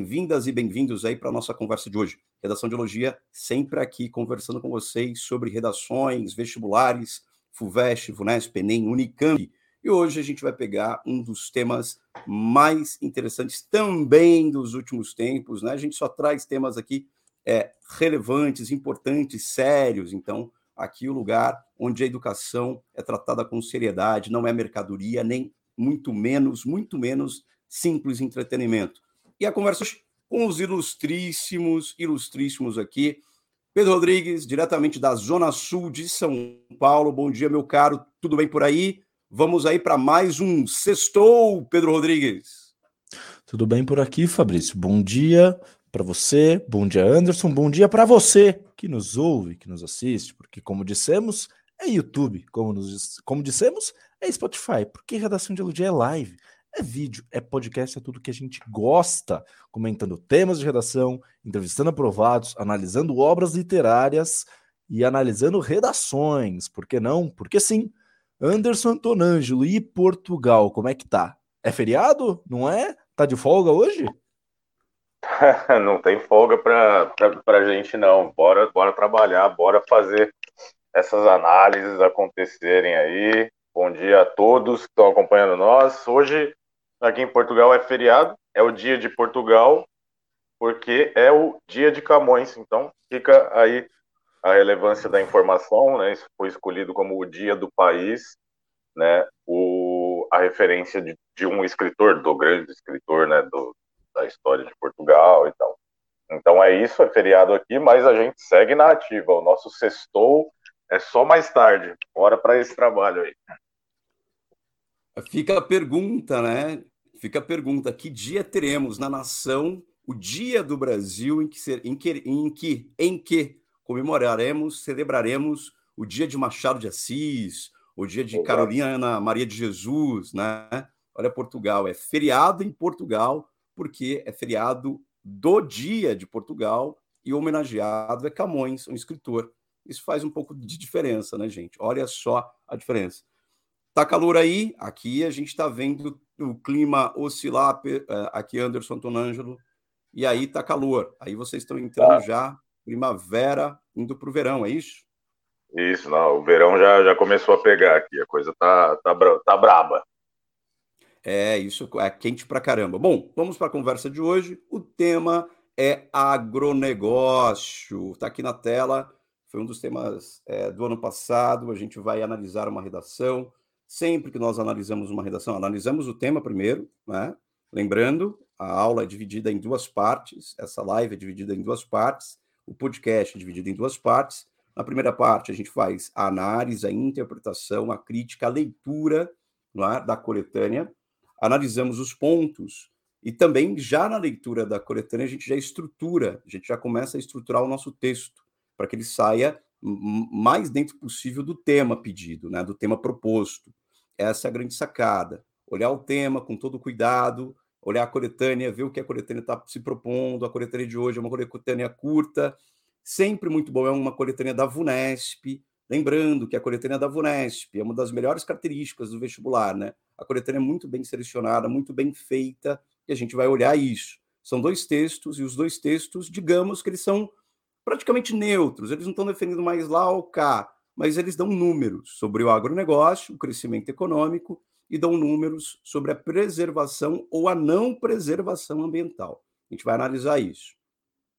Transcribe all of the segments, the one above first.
bem-vindas e bem-vindos aí para a nossa conversa de hoje. Redação de Elogia, sempre aqui conversando com vocês sobre redações, vestibulares, FUVEST, VUNESP, ENEM, Unicamp. E hoje a gente vai pegar um dos temas mais interessantes também dos últimos tempos, né? A gente só traz temas aqui é, relevantes, importantes, sérios. Então, aqui o lugar onde a educação é tratada com seriedade, não é mercadoria, nem muito menos, muito menos simples entretenimento. E a conversa com os ilustríssimos, ilustríssimos aqui. Pedro Rodrigues, diretamente da Zona Sul de São Paulo. Bom dia, meu caro. Tudo bem por aí? Vamos aí para mais um Sextou, Pedro Rodrigues. Tudo bem por aqui, Fabrício. Bom dia para você, bom dia, Anderson. Bom dia para você que nos ouve, que nos assiste, porque, como dissemos, é YouTube. Como, nos, como dissemos, é Spotify, porque Redação de Elogia é live. É vídeo, é podcast, é tudo que a gente gosta, comentando temas de redação, entrevistando aprovados, analisando obras literárias e analisando redações. Por que não? Porque sim. Anderson Antonângelo e Portugal, como é que tá? É feriado? Não é? Tá de folga hoje? não tem folga pra, pra, pra gente, não. Bora, bora trabalhar, bora fazer essas análises acontecerem aí. Bom dia a todos que estão acompanhando nós. Hoje Aqui em Portugal é feriado, é o dia de Portugal, porque é o dia de Camões. Então, fica aí a relevância da informação, né? Isso foi escolhido como o dia do país, né? O, a referência de, de um escritor, do grande escritor, né? Do, da história de Portugal e tal. Então é isso, é feriado aqui, mas a gente segue na ativa. O nosso sextou é só mais tarde. Bora para esse trabalho aí. Fica a pergunta, né? Fica a pergunta: que dia teremos na nação o Dia do Brasil em que, em que, em que, em que comemoraremos, celebraremos o dia de Machado de Assis, o dia de Carolina Maria de Jesus, né? Olha, Portugal é feriado em Portugal, porque é feriado do dia de Portugal e o homenageado é Camões, um escritor. Isso faz um pouco de diferença, né, gente? Olha só a diferença. Tá calor aí? Aqui a gente está vendo o clima oscilar, é, aqui Anderson Tonângelo, e aí tá calor. Aí vocês estão entrando ah. já primavera, indo para o verão, é isso? Isso, não, o verão já, já começou a pegar aqui, a coisa tá, tá, tá braba. É, isso é quente pra caramba. Bom, vamos para a conversa de hoje. O tema é agronegócio. Está aqui na tela, foi um dos temas é, do ano passado. A gente vai analisar uma redação Sempre que nós analisamos uma redação, analisamos o tema primeiro, né? Lembrando, a aula é dividida em duas partes, essa live é dividida em duas partes, o podcast é dividido em duas partes. Na primeira parte, a gente faz a análise, a interpretação, a crítica, a leitura é? da coletânea, analisamos os pontos e também, já na leitura da coletânea, a gente já estrutura, a gente já começa a estruturar o nosso texto, para que ele saia mais dentro possível do tema pedido, né, do tema proposto. Essa é a grande sacada. Olhar o tema com todo cuidado, olhar a coletânea, ver o que a coletânea está se propondo. A coletânea de hoje é uma coletânea curta, sempre muito boa, é uma coletânea da VUNESP. Lembrando que a coletânea da VUNESP é uma das melhores características do vestibular, né? A coletânea é muito bem selecionada, muito bem feita, e a gente vai olhar isso. São dois textos, e os dois textos, digamos que eles são praticamente neutros, eles não estão defendendo mais lá ou cá, mas eles dão números sobre o agronegócio, o crescimento econômico, e dão números sobre a preservação ou a não preservação ambiental. A gente vai analisar isso.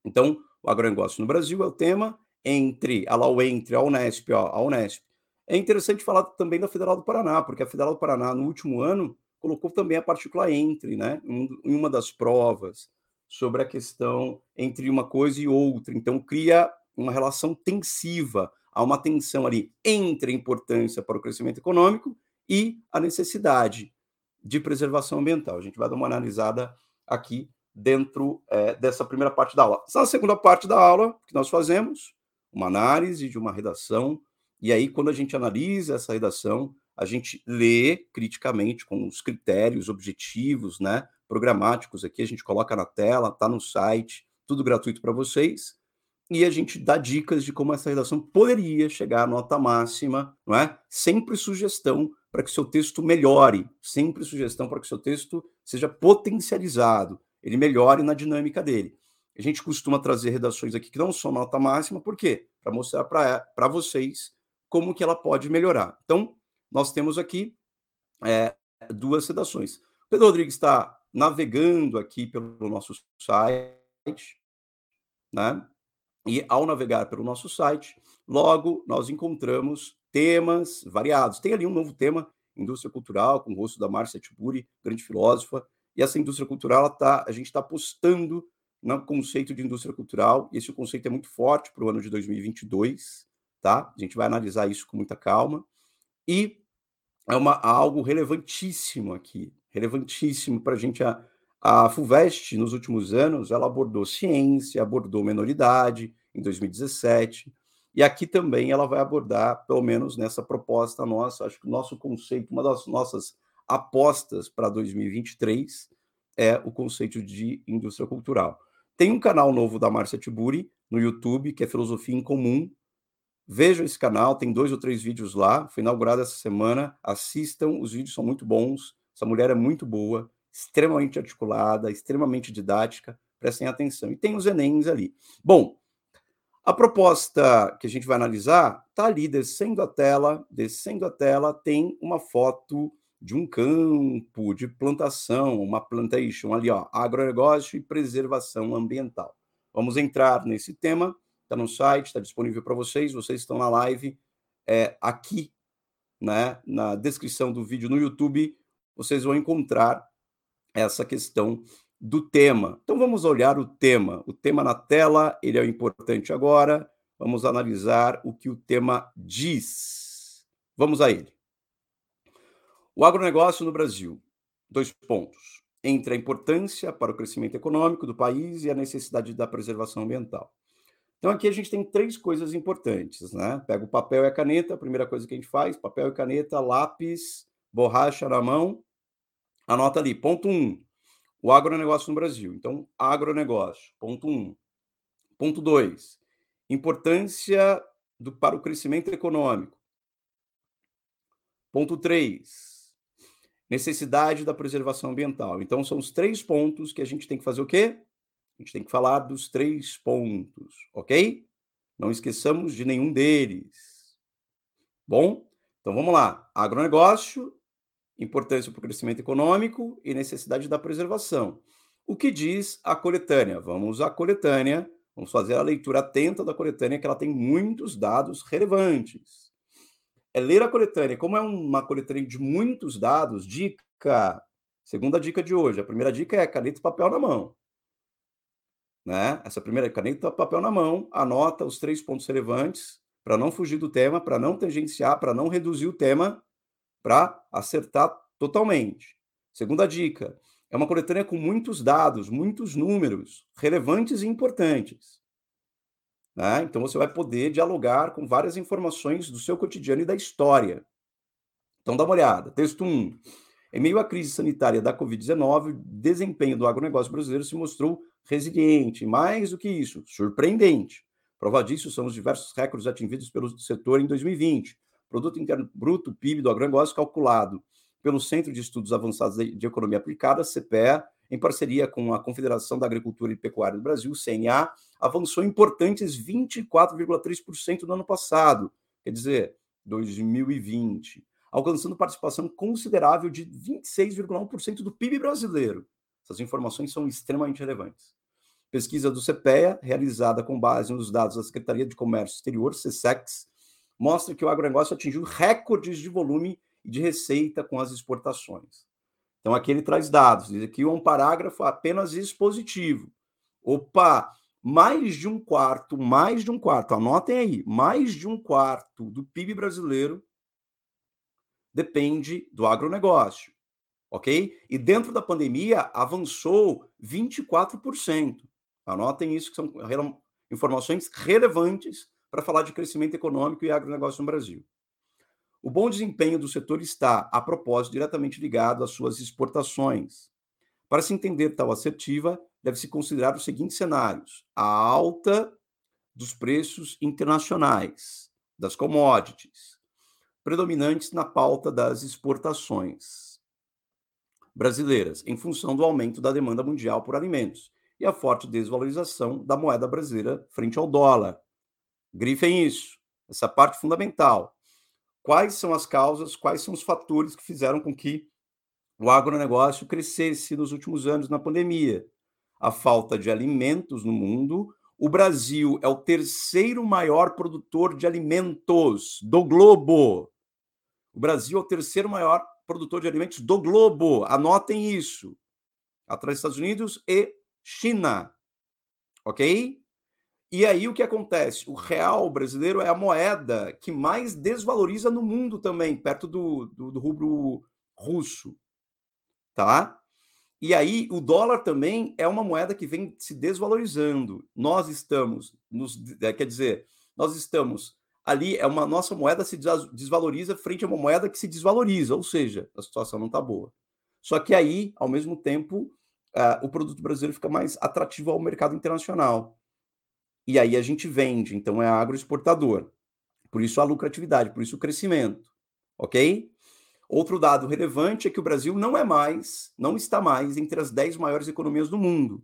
Então, o agronegócio no Brasil é o tema, entre a LAU, entre a Unesp, ó, a Unesp. É interessante falar também da Federal do Paraná, porque a Federal do Paraná, no último ano, colocou também a partícula entre, né, em uma das provas sobre a questão entre uma coisa e outra. Então, cria uma relação tensiva há uma tensão ali entre a importância para o crescimento econômico e a necessidade de preservação ambiental. A gente vai dar uma analisada aqui dentro é, dessa primeira parte da aula. Na segunda parte da aula, que nós fazemos, uma análise de uma redação, e aí, quando a gente analisa essa redação, a gente lê criticamente com os critérios objetivos, né, programáticos aqui, a gente coloca na tela, está no site, tudo gratuito para vocês e a gente dá dicas de como essa redação poderia chegar à nota máxima, não é? Sempre sugestão para que seu texto melhore, sempre sugestão para que seu texto seja potencializado. ele melhore na dinâmica dele. A gente costuma trazer redações aqui que não são nota máxima, por quê? Para mostrar para vocês como que ela pode melhorar. Então, nós temos aqui é, duas redações. Pedro Rodrigues está navegando aqui pelo nosso site, né? E ao navegar pelo nosso site, logo nós encontramos temas variados. Tem ali um novo tema, indústria cultural, com o rosto da Márcia Tiburi, grande filósofa. E essa indústria cultural, tá, a gente está apostando no conceito de indústria cultural. E esse conceito é muito forte para o ano de 2022, tá? A gente vai analisar isso com muita calma. E é uma, algo relevantíssimo aqui, relevantíssimo para a gente. A, a FUVEST, nos últimos anos, ela abordou ciência, abordou menoridade em 2017, e aqui também ela vai abordar, pelo menos nessa proposta nossa, acho que o nosso conceito, uma das nossas apostas para 2023 é o conceito de indústria cultural. Tem um canal novo da Márcia Tiburi no YouTube, que é Filosofia em Comum. Vejam esse canal, tem dois ou três vídeos lá, foi inaugurado essa semana. Assistam, os vídeos são muito bons. Essa mulher é muito boa, extremamente articulada, extremamente didática. Prestem atenção. E tem os Enems ali. Bom, a proposta que a gente vai analisar está ali descendo a tela, descendo a tela, tem uma foto de um campo de plantação, uma plantation ali, ó, agronegócio e preservação ambiental. Vamos entrar nesse tema, está no site, está disponível para vocês, vocês estão na live, é, aqui, né, na descrição do vídeo no YouTube, vocês vão encontrar essa questão do tema. Então vamos olhar o tema. O tema na tela, ele é o importante agora. Vamos analisar o que o tema diz. Vamos a ele. O agronegócio no Brasil. Dois pontos. Entre a importância para o crescimento econômico do país e a necessidade da preservação ambiental. Então aqui a gente tem três coisas importantes, né? Pega o papel e a caneta, a primeira coisa que a gente faz, papel e caneta, lápis, borracha na mão, anota ali, ponto um, o agronegócio no Brasil. Então, agronegócio, ponto um. Ponto dois, importância do, para o crescimento econômico. Ponto três, necessidade da preservação ambiental. Então, são os três pontos que a gente tem que fazer o quê? A gente tem que falar dos três pontos, ok? Não esqueçamos de nenhum deles. Bom, então vamos lá. Agronegócio, importância para o crescimento econômico e necessidade da preservação. O que diz a coletânea? Vamos à coletânea, vamos fazer a leitura atenta da coletânea, que ela tem muitos dados relevantes. É ler a coletânea. Como é uma coletânea de muitos dados, dica. Segunda dica de hoje. A primeira dica é caneta e papel na mão. Né? Essa primeira caneta e papel na mão, anota os três pontos relevantes para não fugir do tema, para não tangenciar, para não reduzir o tema para acertar totalmente. Segunda dica: é uma coletânea com muitos dados, muitos números relevantes e importantes. Né? Então você vai poder dialogar com várias informações do seu cotidiano e da história. Então dá uma olhada. Texto 1. Em meio à crise sanitária da Covid-19, o desempenho do agronegócio brasileiro se mostrou resiliente, mais do que isso, surpreendente. Prova disso são os diversos recordes atingidos pelo setor em 2020, Produto Interno Bruto, PIB do agronegócio, calculado pelo Centro de Estudos Avançados de Economia Aplicada, CPE, em parceria com a Confederação da Agricultura e Pecuária do Brasil, CNA, avançou importantes 24,3% no ano passado, quer dizer, 2020, alcançando participação considerável de 26,1% do PIB brasileiro. Essas informações são extremamente relevantes. Pesquisa do CPEA, realizada com base nos dados da Secretaria de Comércio Exterior, SESEX, mostra que o agronegócio atingiu recordes de volume e de receita com as exportações. Então, aqui ele traz dados, diz aqui um parágrafo apenas expositivo. Opa, mais de um quarto, mais de um quarto, anotem aí, mais de um quarto do PIB brasileiro depende do agronegócio, ok? E dentro da pandemia avançou 24%. Anotem isso, que são informações relevantes para falar de crescimento econômico e agronegócio no Brasil. O bom desempenho do setor está, a propósito, diretamente ligado às suas exportações. Para se entender tal assertiva, deve-se considerar os seguintes cenários: a alta dos preços internacionais, das commodities, predominantes na pauta das exportações. brasileiras, em função do aumento da demanda mundial por alimentos e a forte desvalorização da moeda brasileira frente ao dólar. Grifem isso, essa parte fundamental. Quais são as causas, quais são os fatores que fizeram com que o agronegócio crescesse nos últimos anos na pandemia? A falta de alimentos no mundo. O Brasil é o terceiro maior produtor de alimentos do globo. O Brasil é o terceiro maior produtor de alimentos do globo. Anotem isso. Atrás dos Estados Unidos e China. Ok? E aí o que acontece? O real brasileiro é a moeda que mais desvaloriza no mundo também, perto do, do, do rubro russo. Tá? E aí o dólar também é uma moeda que vem se desvalorizando. Nós estamos, nos, é, quer dizer, nós estamos ali, é uma nossa moeda se desvaloriza frente a uma moeda que se desvaloriza, ou seja, a situação não está boa. Só que aí, ao mesmo tempo, uh, o produto brasileiro fica mais atrativo ao mercado internacional. E aí a gente vende, então é agroexportador. Por isso a lucratividade, por isso o crescimento. Ok? Outro dado relevante é que o Brasil não é mais, não está mais entre as 10 maiores economias do mundo.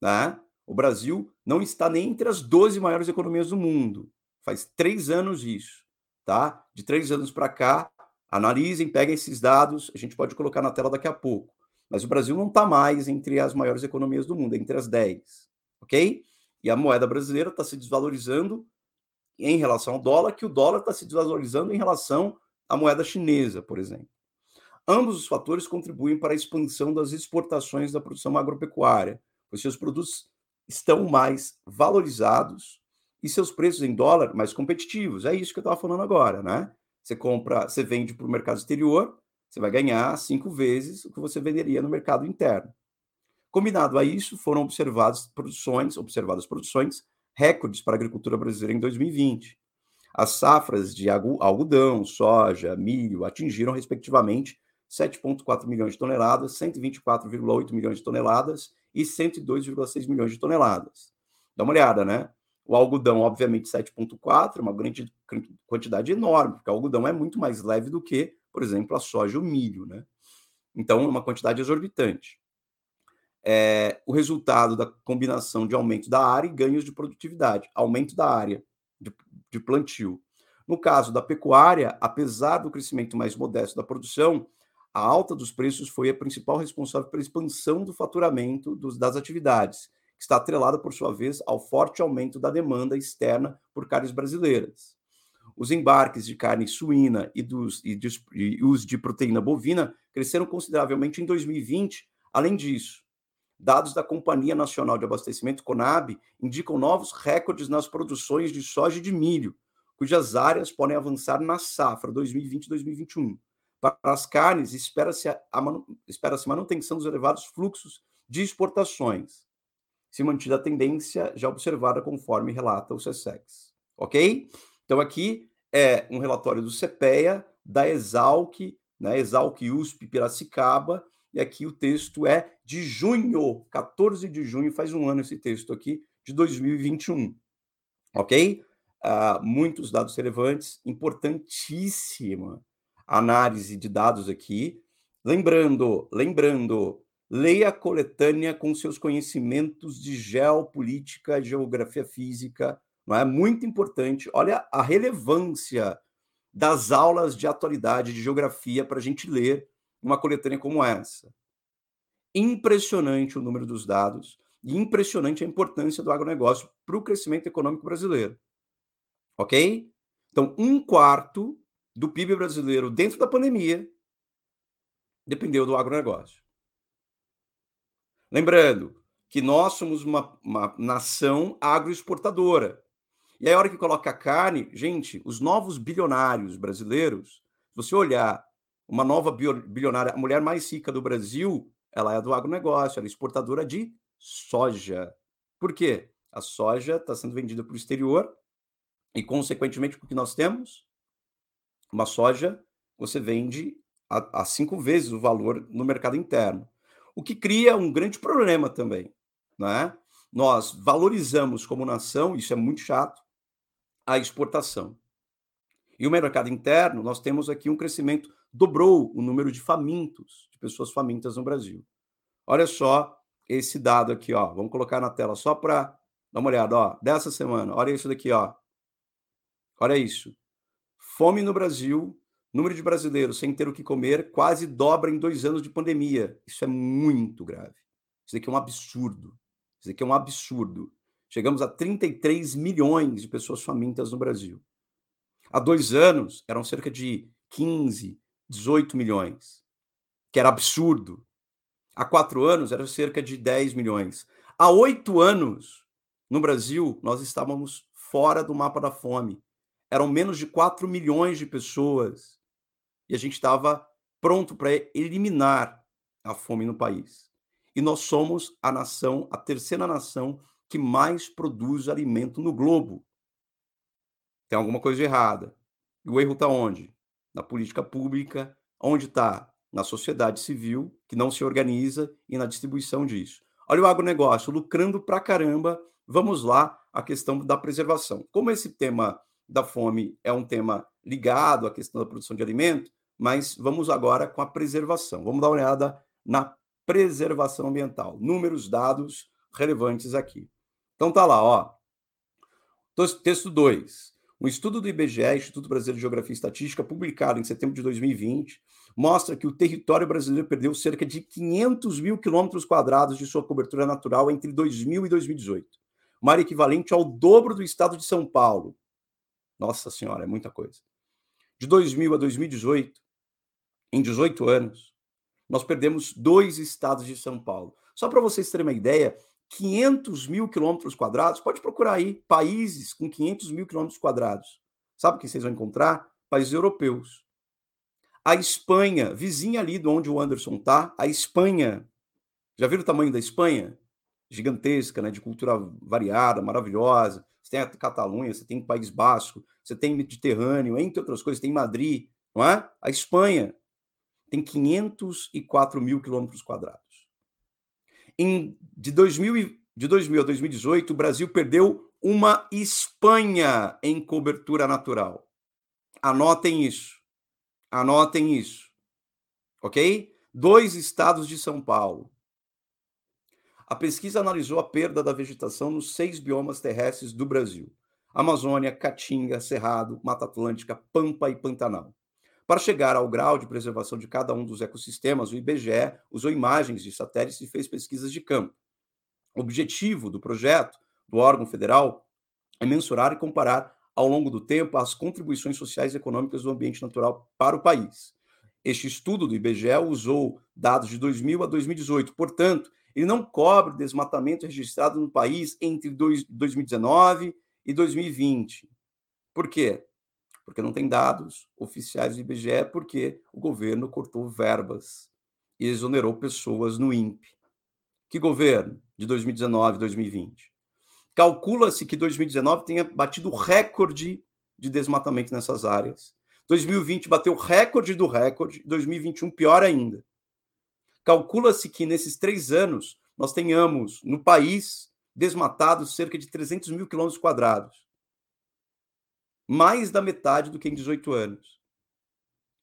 Né? O Brasil não está nem entre as 12 maiores economias do mundo. Faz três anos isso. Tá? De três anos para cá, analisem, peguem esses dados, a gente pode colocar na tela daqui a pouco. Mas o Brasil não está mais entre as maiores economias do mundo, é entre as 10. Ok? E a moeda brasileira está se desvalorizando em relação ao dólar, que o dólar está se desvalorizando em relação à moeda chinesa, por exemplo. Ambos os fatores contribuem para a expansão das exportações da produção agropecuária, pois seus produtos estão mais valorizados e seus preços em dólar mais competitivos. É isso que eu estava falando agora, né? Você compra, você vende para o mercado exterior, você vai ganhar cinco vezes o que você venderia no mercado interno. Combinado a isso, foram observadas produções, observadas produções recordes para a agricultura brasileira em 2020. As safras de algodão, soja, milho atingiram, respectivamente, 7,4 milhões de toneladas, 124,8 milhões de toneladas e 102,6 milhões de toneladas. Dá uma olhada, né? O algodão, obviamente, 7,4, uma grande quantidade enorme, porque o algodão é muito mais leve do que por exemplo, a soja e o milho, né? Então, é uma quantidade exorbitante. É, o resultado da combinação de aumento da área e ganhos de produtividade, aumento da área de, de plantio. No caso da pecuária, apesar do crescimento mais modesto da produção, a alta dos preços foi a principal responsável pela expansão do faturamento dos, das atividades, que está atrelada, por sua vez, ao forte aumento da demanda externa por carnes brasileiras. Os embarques de carne suína e, dos, e, de, e os de proteína bovina cresceram consideravelmente em 2020. Além disso, dados da Companhia Nacional de Abastecimento, CONAB, indicam novos recordes nas produções de soja e de milho, cujas áreas podem avançar na safra 2020-2021. Para as carnes, espera-se a, manu, espera manutenção dos elevados fluxos de exportações, se mantida a tendência já observada conforme relata o SESEX. Ok? Então, aqui é um relatório do CPEA, da Exalc, né, Exalc USP Piracicaba, e aqui o texto é de junho, 14 de junho, faz um ano esse texto aqui, de 2021. Ok? Uh, muitos dados relevantes, importantíssima análise de dados aqui. Lembrando, lembrando, leia a coletânea com seus conhecimentos de geopolítica, geografia física, não é muito importante. Olha a relevância das aulas de atualidade de geografia para a gente ler uma coletânea como essa. Impressionante o número dos dados e impressionante a importância do agronegócio para o crescimento econômico brasileiro. Ok? Então, um quarto do PIB brasileiro dentro da pandemia dependeu do agronegócio. Lembrando que nós somos uma, uma nação agroexportadora. E aí, a hora que coloca a carne, gente, os novos bilionários brasileiros, se você olhar uma nova bilionária, a mulher mais rica do Brasil, ela é do agronegócio, ela é exportadora de soja. Por quê? A soja está sendo vendida para o exterior e, consequentemente, o que nós temos? Uma soja você vende a, a cinco vezes o valor no mercado interno. O que cria um grande problema também. Né? Nós valorizamos como nação, isso é muito chato, a exportação. E o mercado interno, nós temos aqui um crescimento dobrou o número de famintos, de pessoas famintas no Brasil. Olha só esse dado aqui, ó. Vamos colocar na tela só para dar uma olhada, ó. Dessa semana, olha isso daqui, ó. Olha isso. Fome no Brasil, número de brasileiros sem ter o que comer, quase dobra em dois anos de pandemia. Isso é muito grave. Isso aqui é um absurdo. Isso aqui é um absurdo. Chegamos a 33 milhões de pessoas famintas no Brasil. Há dois anos eram cerca de 15, 18 milhões, que era absurdo. Há quatro anos era cerca de 10 milhões. Há oito anos, no Brasil, nós estávamos fora do mapa da fome. Eram menos de 4 milhões de pessoas. E a gente estava pronto para eliminar a fome no país. E nós somos a nação, a terceira nação que mais produz alimento no globo. Tem alguma coisa errada. E o erro está onde? Na política pública. Onde está? Na sociedade civil, que não se organiza, e na distribuição disso. Olha o agronegócio, lucrando pra caramba. Vamos lá, a questão da preservação. Como esse tema da fome é um tema ligado à questão da produção de alimento, mas vamos agora com a preservação. Vamos dar uma olhada na preservação ambiental. Números, dados relevantes aqui. Então tá lá, ó. Texto 2. Um estudo do IBGE, Instituto Brasileiro de Geografia e Estatística, publicado em setembro de 2020, mostra que o território brasileiro perdeu cerca de 500 mil quilômetros quadrados de sua cobertura natural entre 2000 e 2018, uma área equivalente ao dobro do estado de São Paulo. Nossa Senhora, é muita coisa. De 2000 a 2018, em 18 anos, nós perdemos dois estados de São Paulo. Só para vocês terem uma ideia, 500 mil quilômetros quadrados, pode procurar aí países com 500 mil quilômetros quadrados. Sabe o que vocês vão encontrar? Países europeus. A Espanha, vizinha ali de onde o Anderson tá, a Espanha. Já viram o tamanho da Espanha? Gigantesca, né? De cultura variada, maravilhosa. Você tem a Catalunha, você tem o País Basco, você tem Mediterrâneo, entre outras coisas, tem Madrid, não é? A Espanha, tem 504 mil quilômetros quadrados. Em, de, 2000, de 2000 a 2018, o Brasil perdeu uma Espanha em cobertura natural. Anotem isso. Anotem isso. Ok? Dois estados de São Paulo. A pesquisa analisou a perda da vegetação nos seis biomas terrestres do Brasil: Amazônia, Caatinga, Cerrado, Mata Atlântica, Pampa e Pantanal. Para chegar ao grau de preservação de cada um dos ecossistemas, o IBGE usou imagens de satélites e fez pesquisas de campo. O objetivo do projeto do órgão federal é mensurar e comparar ao longo do tempo as contribuições sociais e econômicas do ambiente natural para o país. Este estudo do IBGE usou dados de 2000 a 2018, portanto, ele não cobre desmatamento registrado no país entre 2019 e 2020. Por quê? Porque não tem dados oficiais do IBGE, porque o governo cortou verbas e exonerou pessoas no INPE. Que governo? De 2019 2020. Calcula-se que 2019 tenha batido o recorde de desmatamento nessas áreas. 2020 bateu o recorde do recorde, 2021 pior ainda. Calcula-se que nesses três anos nós tenhamos no país desmatados cerca de 300 mil quilômetros quadrados mais da metade do que em 18 anos.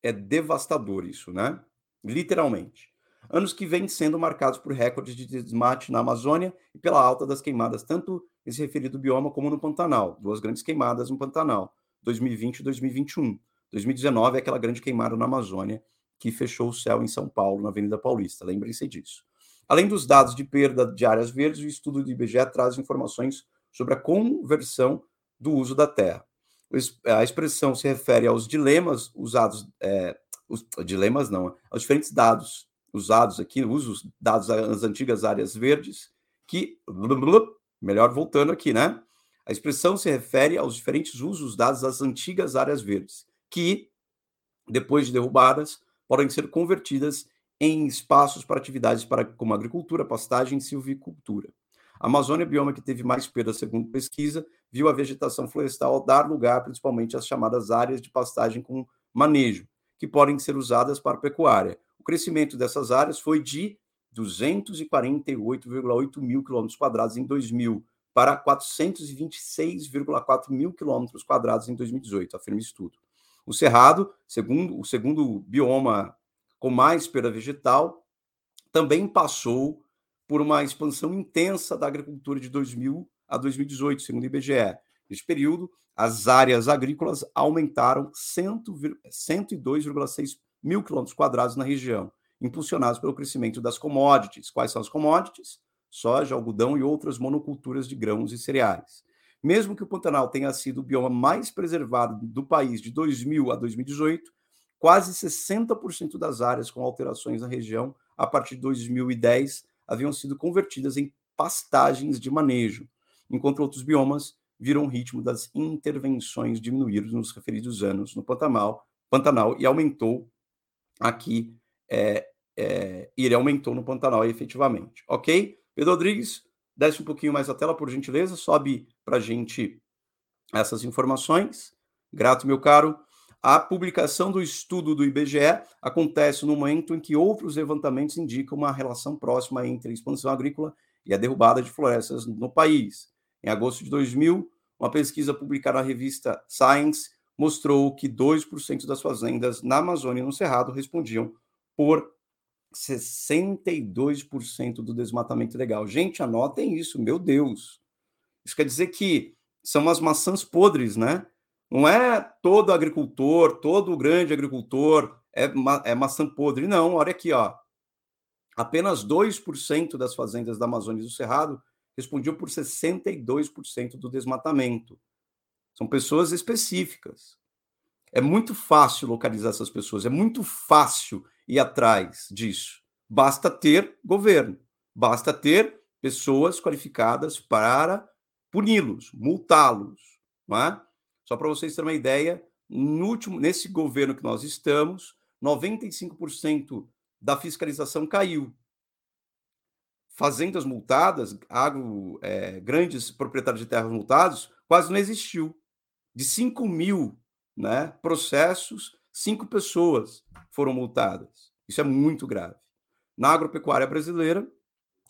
É devastador isso, né? Literalmente. Anos que vêm sendo marcados por recordes de desmate na Amazônia e pela alta das queimadas, tanto nesse referido bioma como no Pantanal. Duas grandes queimadas no Pantanal, 2020 e 2021. 2019 é aquela grande queimada na Amazônia que fechou o céu em São Paulo, na Avenida Paulista. Lembrem-se disso. Além dos dados de perda de áreas verdes, o estudo do IBGE traz informações sobre a conversão do uso da terra a expressão se refere aos dilemas usados, é, os dilemas não, aos diferentes dados usados aqui, usos dados nas antigas áreas verdes, que, melhor voltando aqui, né? A expressão se refere aos diferentes usos dados às antigas áreas verdes, que, depois de derrubadas, podem ser convertidas em espaços para atividades para, como agricultura, pastagem e silvicultura. A Amazônia, bioma que teve mais perdas, segundo pesquisa, viu a vegetação florestal dar lugar principalmente às chamadas áreas de pastagem com manejo, que podem ser usadas para pecuária. O crescimento dessas áreas foi de 248,8 mil quilômetros quadrados em 2000 para 426,4 mil quilômetros quadrados em 2018, afirma estudo. O Cerrado, segundo, o segundo bioma com mais perda vegetal, também passou por uma expansão intensa da agricultura de 2000 a 2018, segundo o IBGE. Neste período, as áreas agrícolas aumentaram 102,6 mil quilômetros quadrados na região, impulsionados pelo crescimento das commodities. Quais são as commodities? Soja, algodão e outras monoculturas de grãos e cereais. Mesmo que o Pantanal tenha sido o bioma mais preservado do país de 2000 a 2018, quase 60% das áreas com alterações na região a partir de 2010 haviam sido convertidas em pastagens de manejo, enquanto outros biomas viram o ritmo das intervenções diminuir nos referidos anos no Pantanal, Pantanal e aumentou aqui, é, é, ele aumentou no Pantanal efetivamente. Ok? Pedro Rodrigues, desce um pouquinho mais a tela, por gentileza, sobe para a gente essas informações. Grato, meu caro. A publicação do estudo do IBGE acontece no momento em que outros levantamentos indicam uma relação próxima entre a expansão agrícola e a derrubada de florestas no país. Em agosto de 2000, uma pesquisa publicada na revista Science mostrou que 2% das fazendas na Amazônia e no Cerrado respondiam por 62% do desmatamento legal. Gente, anotem isso, meu Deus. Isso quer dizer que são as maçãs podres, né? Não é todo agricultor, todo grande agricultor é, ma é maçã podre. Não, olha aqui, ó. Apenas 2% das fazendas da Amazônia e do Cerrado respondiam por 62% do desmatamento. São pessoas específicas. É muito fácil localizar essas pessoas, é muito fácil ir atrás disso. Basta ter governo, basta ter pessoas qualificadas para puni-los, multá-los, não é? Só para vocês terem uma ideia, no último, nesse governo que nós estamos, 95% da fiscalização caiu. Fazendas multadas, agro, é, grandes proprietários de terras multados, quase não existiu. De 5 mil né, processos, cinco pessoas foram multadas. Isso é muito grave. Na agropecuária brasileira,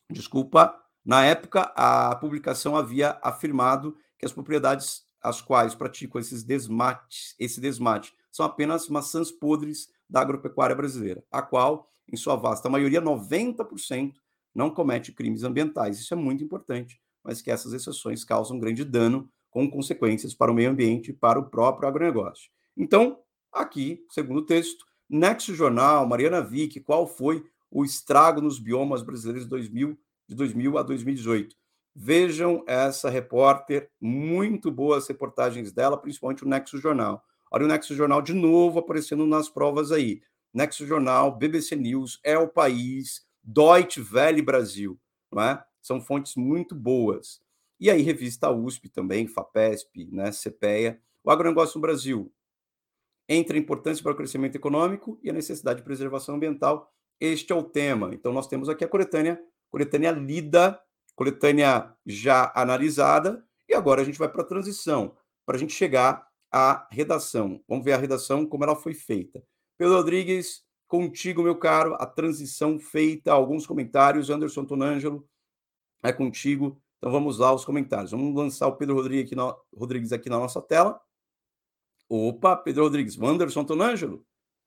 desculpa, na época a publicação havia afirmado que as propriedades as quais praticam esses desmates, esse desmate, são apenas maçãs podres da agropecuária brasileira, a qual, em sua vasta maioria, 90%, não comete crimes ambientais. Isso é muito importante, mas que essas exceções causam grande dano com consequências para o meio ambiente e para o próprio agronegócio. Então, aqui, segundo o texto, Nexo Jornal, Mariana Vick, qual foi o estrago nos biomas brasileiros de 2000, de 2000 a 2018? Vejam essa repórter, muito boas reportagens dela, principalmente o Nexo Jornal. Olha o Nexo Jornal de novo aparecendo nas provas aí. Nexo Jornal, BBC News, É o País, Deutsche Welle Brasil, não é? São fontes muito boas. E aí, revista USP também, FAPESP, né, CPEA. O agronegócio no Brasil, entre a importância para o crescimento econômico e a necessidade de preservação ambiental. Este é o tema. Então, nós temos aqui a coletânea, coletânea lida coletânea já analisada, e agora a gente vai para a transição, para a gente chegar à redação. Vamos ver a redação, como ela foi feita. Pedro Rodrigues, contigo, meu caro, a transição feita, alguns comentários. Anderson Tonângelo, é contigo. Então vamos lá os comentários. Vamos lançar o Pedro Rodrigues aqui na, Rodrigues aqui na nossa tela. Opa, Pedro Rodrigues, Anderson Tonângelo.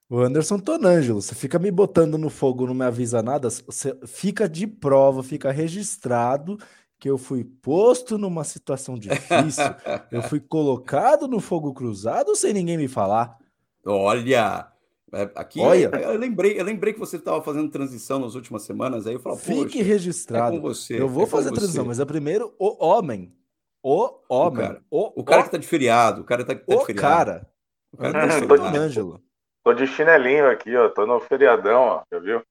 O Anderson Tonângelo, você fica me botando no fogo, não me avisa nada, você fica de prova, fica registrado que eu fui posto numa situação difícil, eu fui colocado no fogo cruzado sem ninguém me falar. Olha, é, aqui Olha, eu lembrei, eu lembrei que você estava fazendo transição nas últimas semanas, aí eu falei, fique registrado. É você, eu vou é fazer transição, mas é primeiro o homem, o homem, o cara, o, o cara o, que tá de feriado, o cara tá, tá o de feriado. cara, o cara tá de Tonângelo. Tô de chinelinho aqui, ó. Tô no feriadão, ó. Já viu?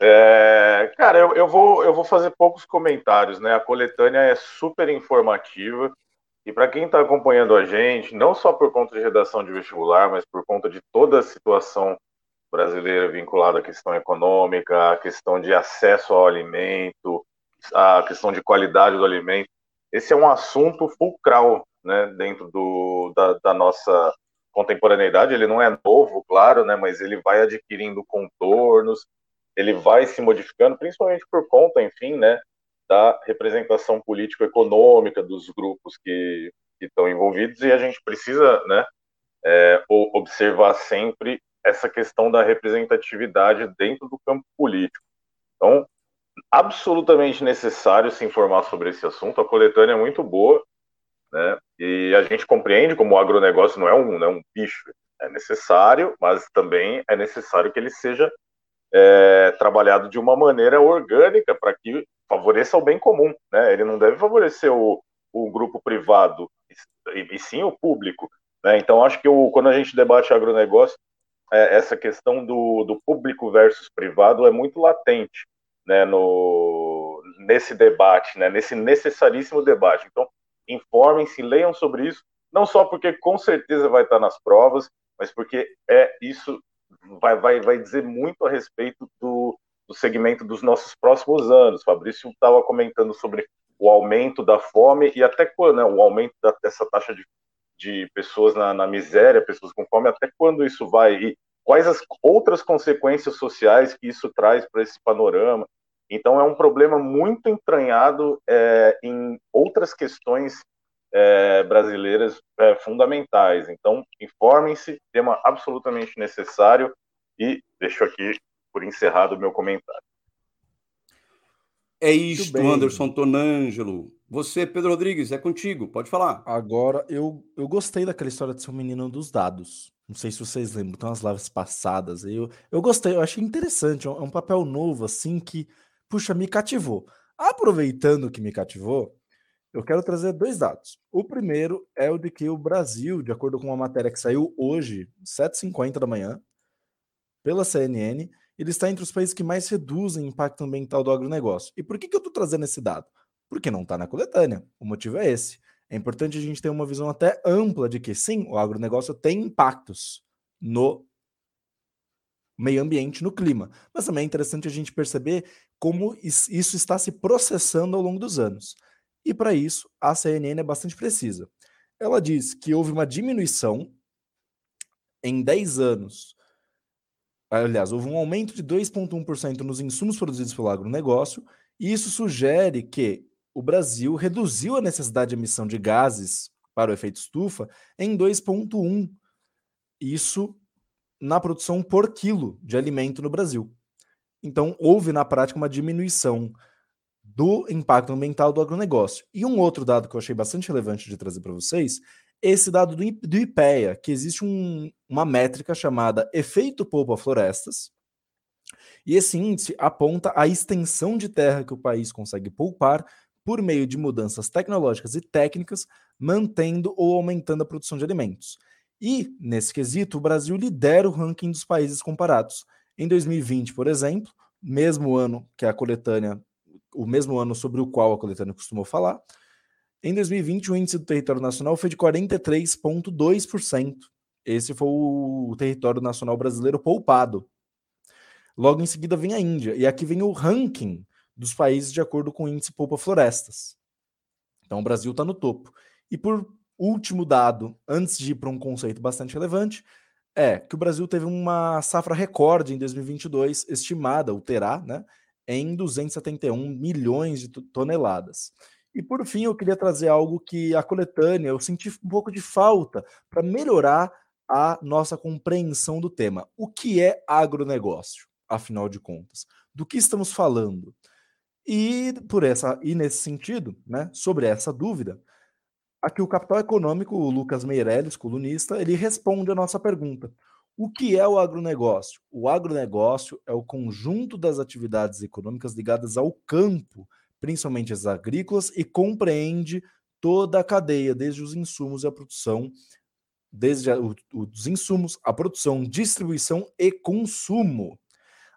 É, cara, eu, eu, vou, eu vou fazer poucos comentários, né? A coletânea é super informativa. E para quem está acompanhando a gente, não só por conta de redação de vestibular, mas por conta de toda a situação brasileira vinculada à questão econômica, à questão de acesso ao alimento, à questão de qualidade do alimento, esse é um assunto fulcral né, dentro do, da, da nossa contemporaneidade, ele não é novo, claro, né, mas ele vai adquirindo contornos, ele vai se modificando, principalmente por conta, enfim, né, da representação político-econômica dos grupos que, que estão envolvidos, e a gente precisa, né, é, observar sempre essa questão da representatividade dentro do campo político. Então, absolutamente necessário se informar sobre esse assunto. A coletânea é muito boa, né? E a gente compreende como o agronegócio não é um, não é um bicho, é necessário, mas também é necessário que ele seja é, trabalhado de uma maneira orgânica para que favoreça o bem comum. Né? Ele não deve favorecer o, o grupo privado, e, e sim o público. Né? Então, acho que o, quando a gente debate agronegócio, é, essa questão do, do público versus privado é muito latente né, no, nesse debate, né, nesse necessaríssimo debate. Então, informem-se, leiam sobre isso, não só porque com certeza vai estar nas provas, mas porque é isso vai, vai, vai dizer muito a respeito do, do segmento dos nossos próximos anos. Fabrício estava comentando sobre o aumento da fome e até quando, né, o aumento da, dessa taxa de, de pessoas na, na, miséria, pessoas com fome, até quando isso vai e quais as outras consequências sociais que isso traz para esse panorama. Então é um problema muito entranhado é, em outras questões é, brasileiras é, fundamentais. Então, informem-se, tema absolutamente necessário, e deixo aqui por encerrado o meu comentário. É isto, Anderson Tonângelo. Você, Pedro Rodrigues, é contigo, pode falar. Agora, eu, eu gostei daquela história de ser um menino dos dados. Não sei se vocês lembram, tem umas lives passadas. Eu, eu gostei, eu achei interessante. É um, é um papel novo, assim, que, puxa, me cativou. Aproveitando que me cativou, eu quero trazer dois dados. O primeiro é o de que o Brasil, de acordo com uma matéria que saiu hoje, 7h50 da manhã, pela CNN, ele está entre os países que mais reduzem o impacto ambiental do agronegócio. E por que, que eu estou trazendo esse dado? Porque não está na coletânea. O motivo é esse. É importante a gente ter uma visão até ampla de que, sim, o agronegócio tem impactos no meio ambiente, no clima. Mas também é interessante a gente perceber como isso está se processando ao longo dos anos. E para isso, a CNN é bastante precisa. Ela diz que houve uma diminuição em 10 anos. Aliás, houve um aumento de 2,1% nos insumos produzidos pelo agronegócio, e isso sugere que o Brasil reduziu a necessidade de emissão de gases para o efeito estufa em 2,1%. Isso na produção por quilo de alimento no Brasil. Então, houve na prática uma diminuição do impacto ambiental do agronegócio. E um outro dado que eu achei bastante relevante de trazer para vocês, esse dado do, IPEA, que existe um, uma métrica chamada efeito polpa florestas, e esse índice aponta a extensão de terra que o país consegue poupar por meio de mudanças tecnológicas e técnicas, mantendo ou aumentando a produção de alimentos. E, nesse quesito, o Brasil lidera o ranking dos países comparados. Em 2020, por exemplo, mesmo ano que a coletânea o mesmo ano sobre o qual a coletânea costumou falar. Em 2020, o índice do território nacional foi de 43,2%. Esse foi o território nacional brasileiro poupado. Logo em seguida vem a Índia. E aqui vem o ranking dos países de acordo com o índice Poupa Florestas. Então o Brasil está no topo. E por último dado, antes de ir para um conceito bastante relevante, é que o Brasil teve uma safra recorde em 2022, estimada, ou terá, né, em 271 milhões de toneladas. E por fim, eu queria trazer algo que a coletânea eu senti um pouco de falta para melhorar a nossa compreensão do tema. O que é agronegócio, afinal de contas? Do que estamos falando? E por essa e nesse sentido, né, sobre essa dúvida, aqui o Capital Econômico, o Lucas Meirelles, colunista, ele responde a nossa pergunta. O que é o agronegócio? O agronegócio é o conjunto das atividades econômicas ligadas ao campo, principalmente as agrícolas, e compreende toda a cadeia, desde os insumos e a produção, desde a, o, os insumos, a produção, distribuição e consumo.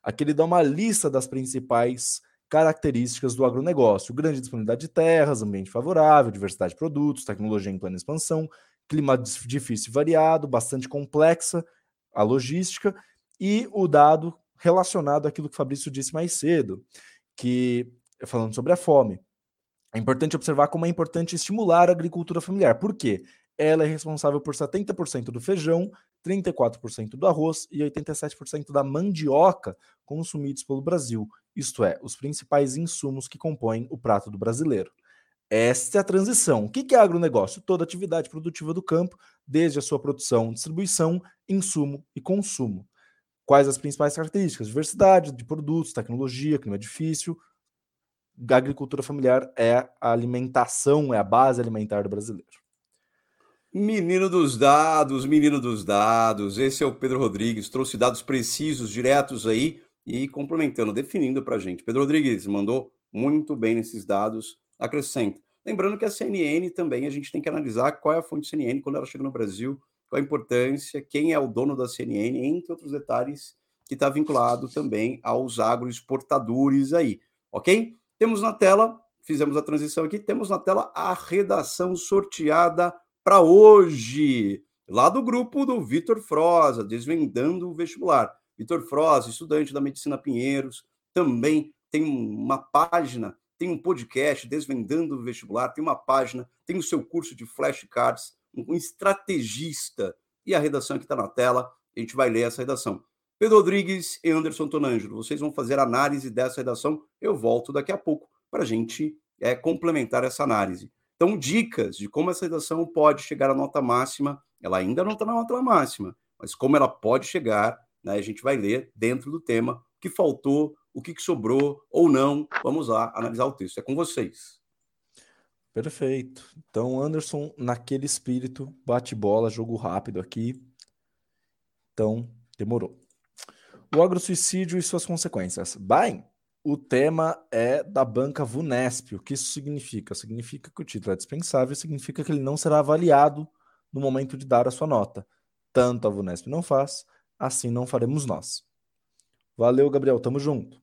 Aqui ele dá uma lista das principais características do agronegócio: grande disponibilidade de terras, ambiente favorável, diversidade de produtos, tecnologia em plena expansão, clima difícil e variado, bastante complexa a logística e o dado relacionado àquilo que o Fabrício disse mais cedo, que falando sobre a fome. É importante observar como é importante estimular a agricultura familiar. Por quê? Ela é responsável por 70% do feijão, 34% do arroz e 87% da mandioca consumidos pelo Brasil, isto é, os principais insumos que compõem o prato do brasileiro. Esta é a transição. O que é agronegócio? Toda atividade produtiva do campo, desde a sua produção, distribuição, insumo e consumo. Quais as principais características? Diversidade de produtos, tecnologia, clima difícil. A agricultura familiar é a alimentação, é a base alimentar do brasileiro. Menino dos dados, menino dos dados. Esse é o Pedro Rodrigues. Trouxe dados precisos, diretos aí e complementando, definindo para a gente. Pedro Rodrigues mandou muito bem nesses dados. Acrescenta. Lembrando que a CNN também a gente tem que analisar qual é a fonte CNN quando ela chega no Brasil, qual a importância, quem é o dono da CNN, entre outros detalhes que está vinculado também aos agroexportadores aí, ok? Temos na tela, fizemos a transição aqui, temos na tela a redação sorteada para hoje, lá do grupo do Vitor Froza, Desvendando o Vestibular. Vitor Froza, estudante da Medicina Pinheiros, também tem uma página, tem um podcast, Desvendando o Vestibular, tem uma página, tem o seu curso de flashcards, um estrategista, e a redação que está na tela, a gente vai ler essa redação. Pedro Rodrigues e Anderson Tonângelo, vocês vão fazer análise dessa redação, eu volto daqui a pouco para a gente é, complementar essa análise. Então, dicas de como essa redação pode chegar à nota máxima. Ela ainda não está na nota máxima, mas como ela pode chegar, né, a gente vai ler dentro do tema o que faltou, o que, que sobrou ou não. Vamos lá analisar o texto. É com vocês. Perfeito. Então, Anderson, naquele espírito, bate bola, jogo rápido aqui. Então, demorou. O agrosuicídio e suas consequências. Bem, o tema é da banca VUNESP. O que isso significa? Significa que o título é dispensável, significa que ele não será avaliado no momento de dar a sua nota. Tanto a VUNESP não faz, assim não faremos nós. Valeu, Gabriel, tamo junto.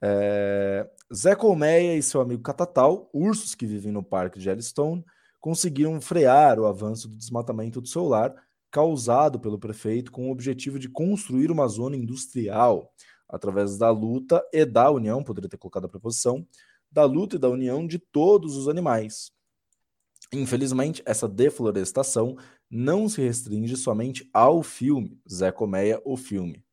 É... Zé Colmeia e seu amigo Catatal, ursos que vivem no parque de Yellowstone, conseguiram frear o avanço do desmatamento do solar causado pelo prefeito com o objetivo de construir uma zona industrial através da luta e da união, poderia ter colocado a preposição, da luta e da união de todos os animais. Infelizmente, essa deflorestação não se restringe somente ao filme Zé Colmeia, o filme.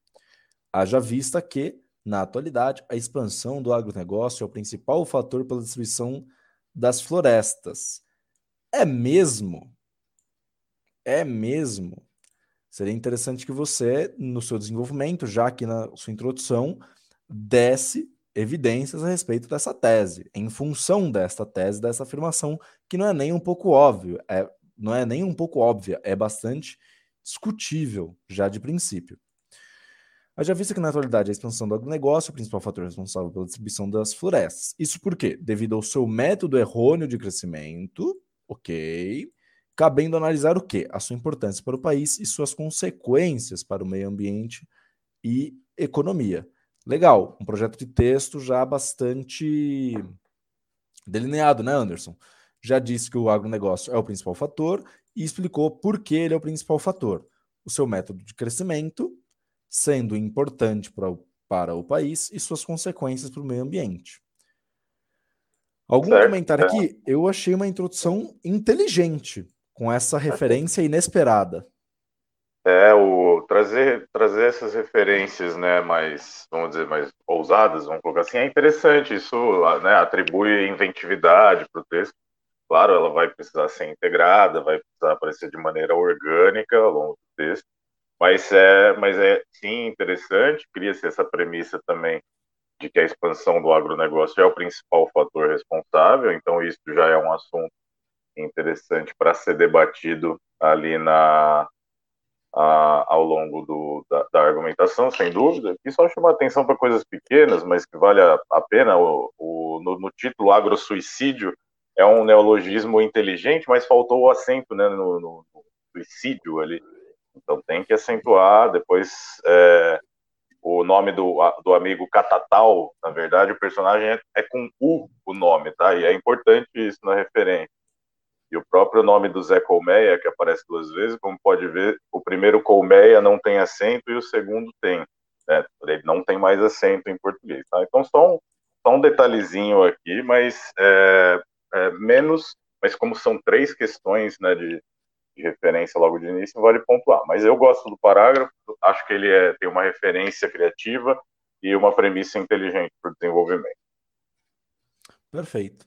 Haja vista que, na atualidade, a expansão do agronegócio é o principal fator pela destruição das florestas. É mesmo? É mesmo? Seria interessante que você, no seu desenvolvimento, já que na sua introdução, desse evidências a respeito dessa tese, em função desta tese, dessa afirmação, que não é nem um pouco óbvio, é, não é nem um pouco óbvia, é bastante discutível já de princípio. Haja vista que, na atualidade, a expansão do agronegócio é o principal fator responsável pela distribuição das florestas. Isso por quê? Devido ao seu método errôneo de crescimento, ok, cabendo analisar o quê? A sua importância para o país e suas consequências para o meio ambiente e economia. Legal, um projeto de texto já bastante delineado, né, Anderson? Já disse que o agronegócio é o principal fator e explicou por que ele é o principal fator. O seu método de crescimento, sendo importante para o, para o país e suas consequências para o meio ambiente. Algum certo. comentário aqui? Eu achei uma introdução inteligente com essa referência inesperada. É, o trazer, trazer essas referências, né, mais, vamos dizer, mais ousadas, vamos colocar assim, é interessante, isso né, atribui inventividade para o texto. Claro, ela vai precisar ser integrada, vai precisar aparecer de maneira orgânica ao longo do texto, mas é, mas é sim interessante, cria-se essa premissa também de que a expansão do agronegócio é o principal fator responsável, então isso já é um assunto interessante para ser debatido ali na a, ao longo do, da, da, argumentação, sem dúvida. E só chamar atenção para coisas pequenas, mas que vale a, a pena. O, o no, no, título agrosuicídio é um neologismo inteligente, mas faltou o acento né, no, no, no suicídio ali. Então tem que acentuar. Depois é, o nome do, do amigo Catatal, na verdade, o personagem é, é com U o nome, tá? E é importante isso na referência. E o próprio nome do Zé Colmeia, que aparece duas vezes, como pode ver, o primeiro Colmeia não tem acento e o segundo tem. Né? Ele não tem mais acento em português. Tá? Então, só um, só um detalhezinho aqui, mas é, é, menos, mas como são três questões né, de, de, referência logo de início, vale pontuar. Mas eu gosto do parágrafo, acho que ele é, tem uma referência criativa e uma premissa inteligente para o desenvolvimento. Perfeito.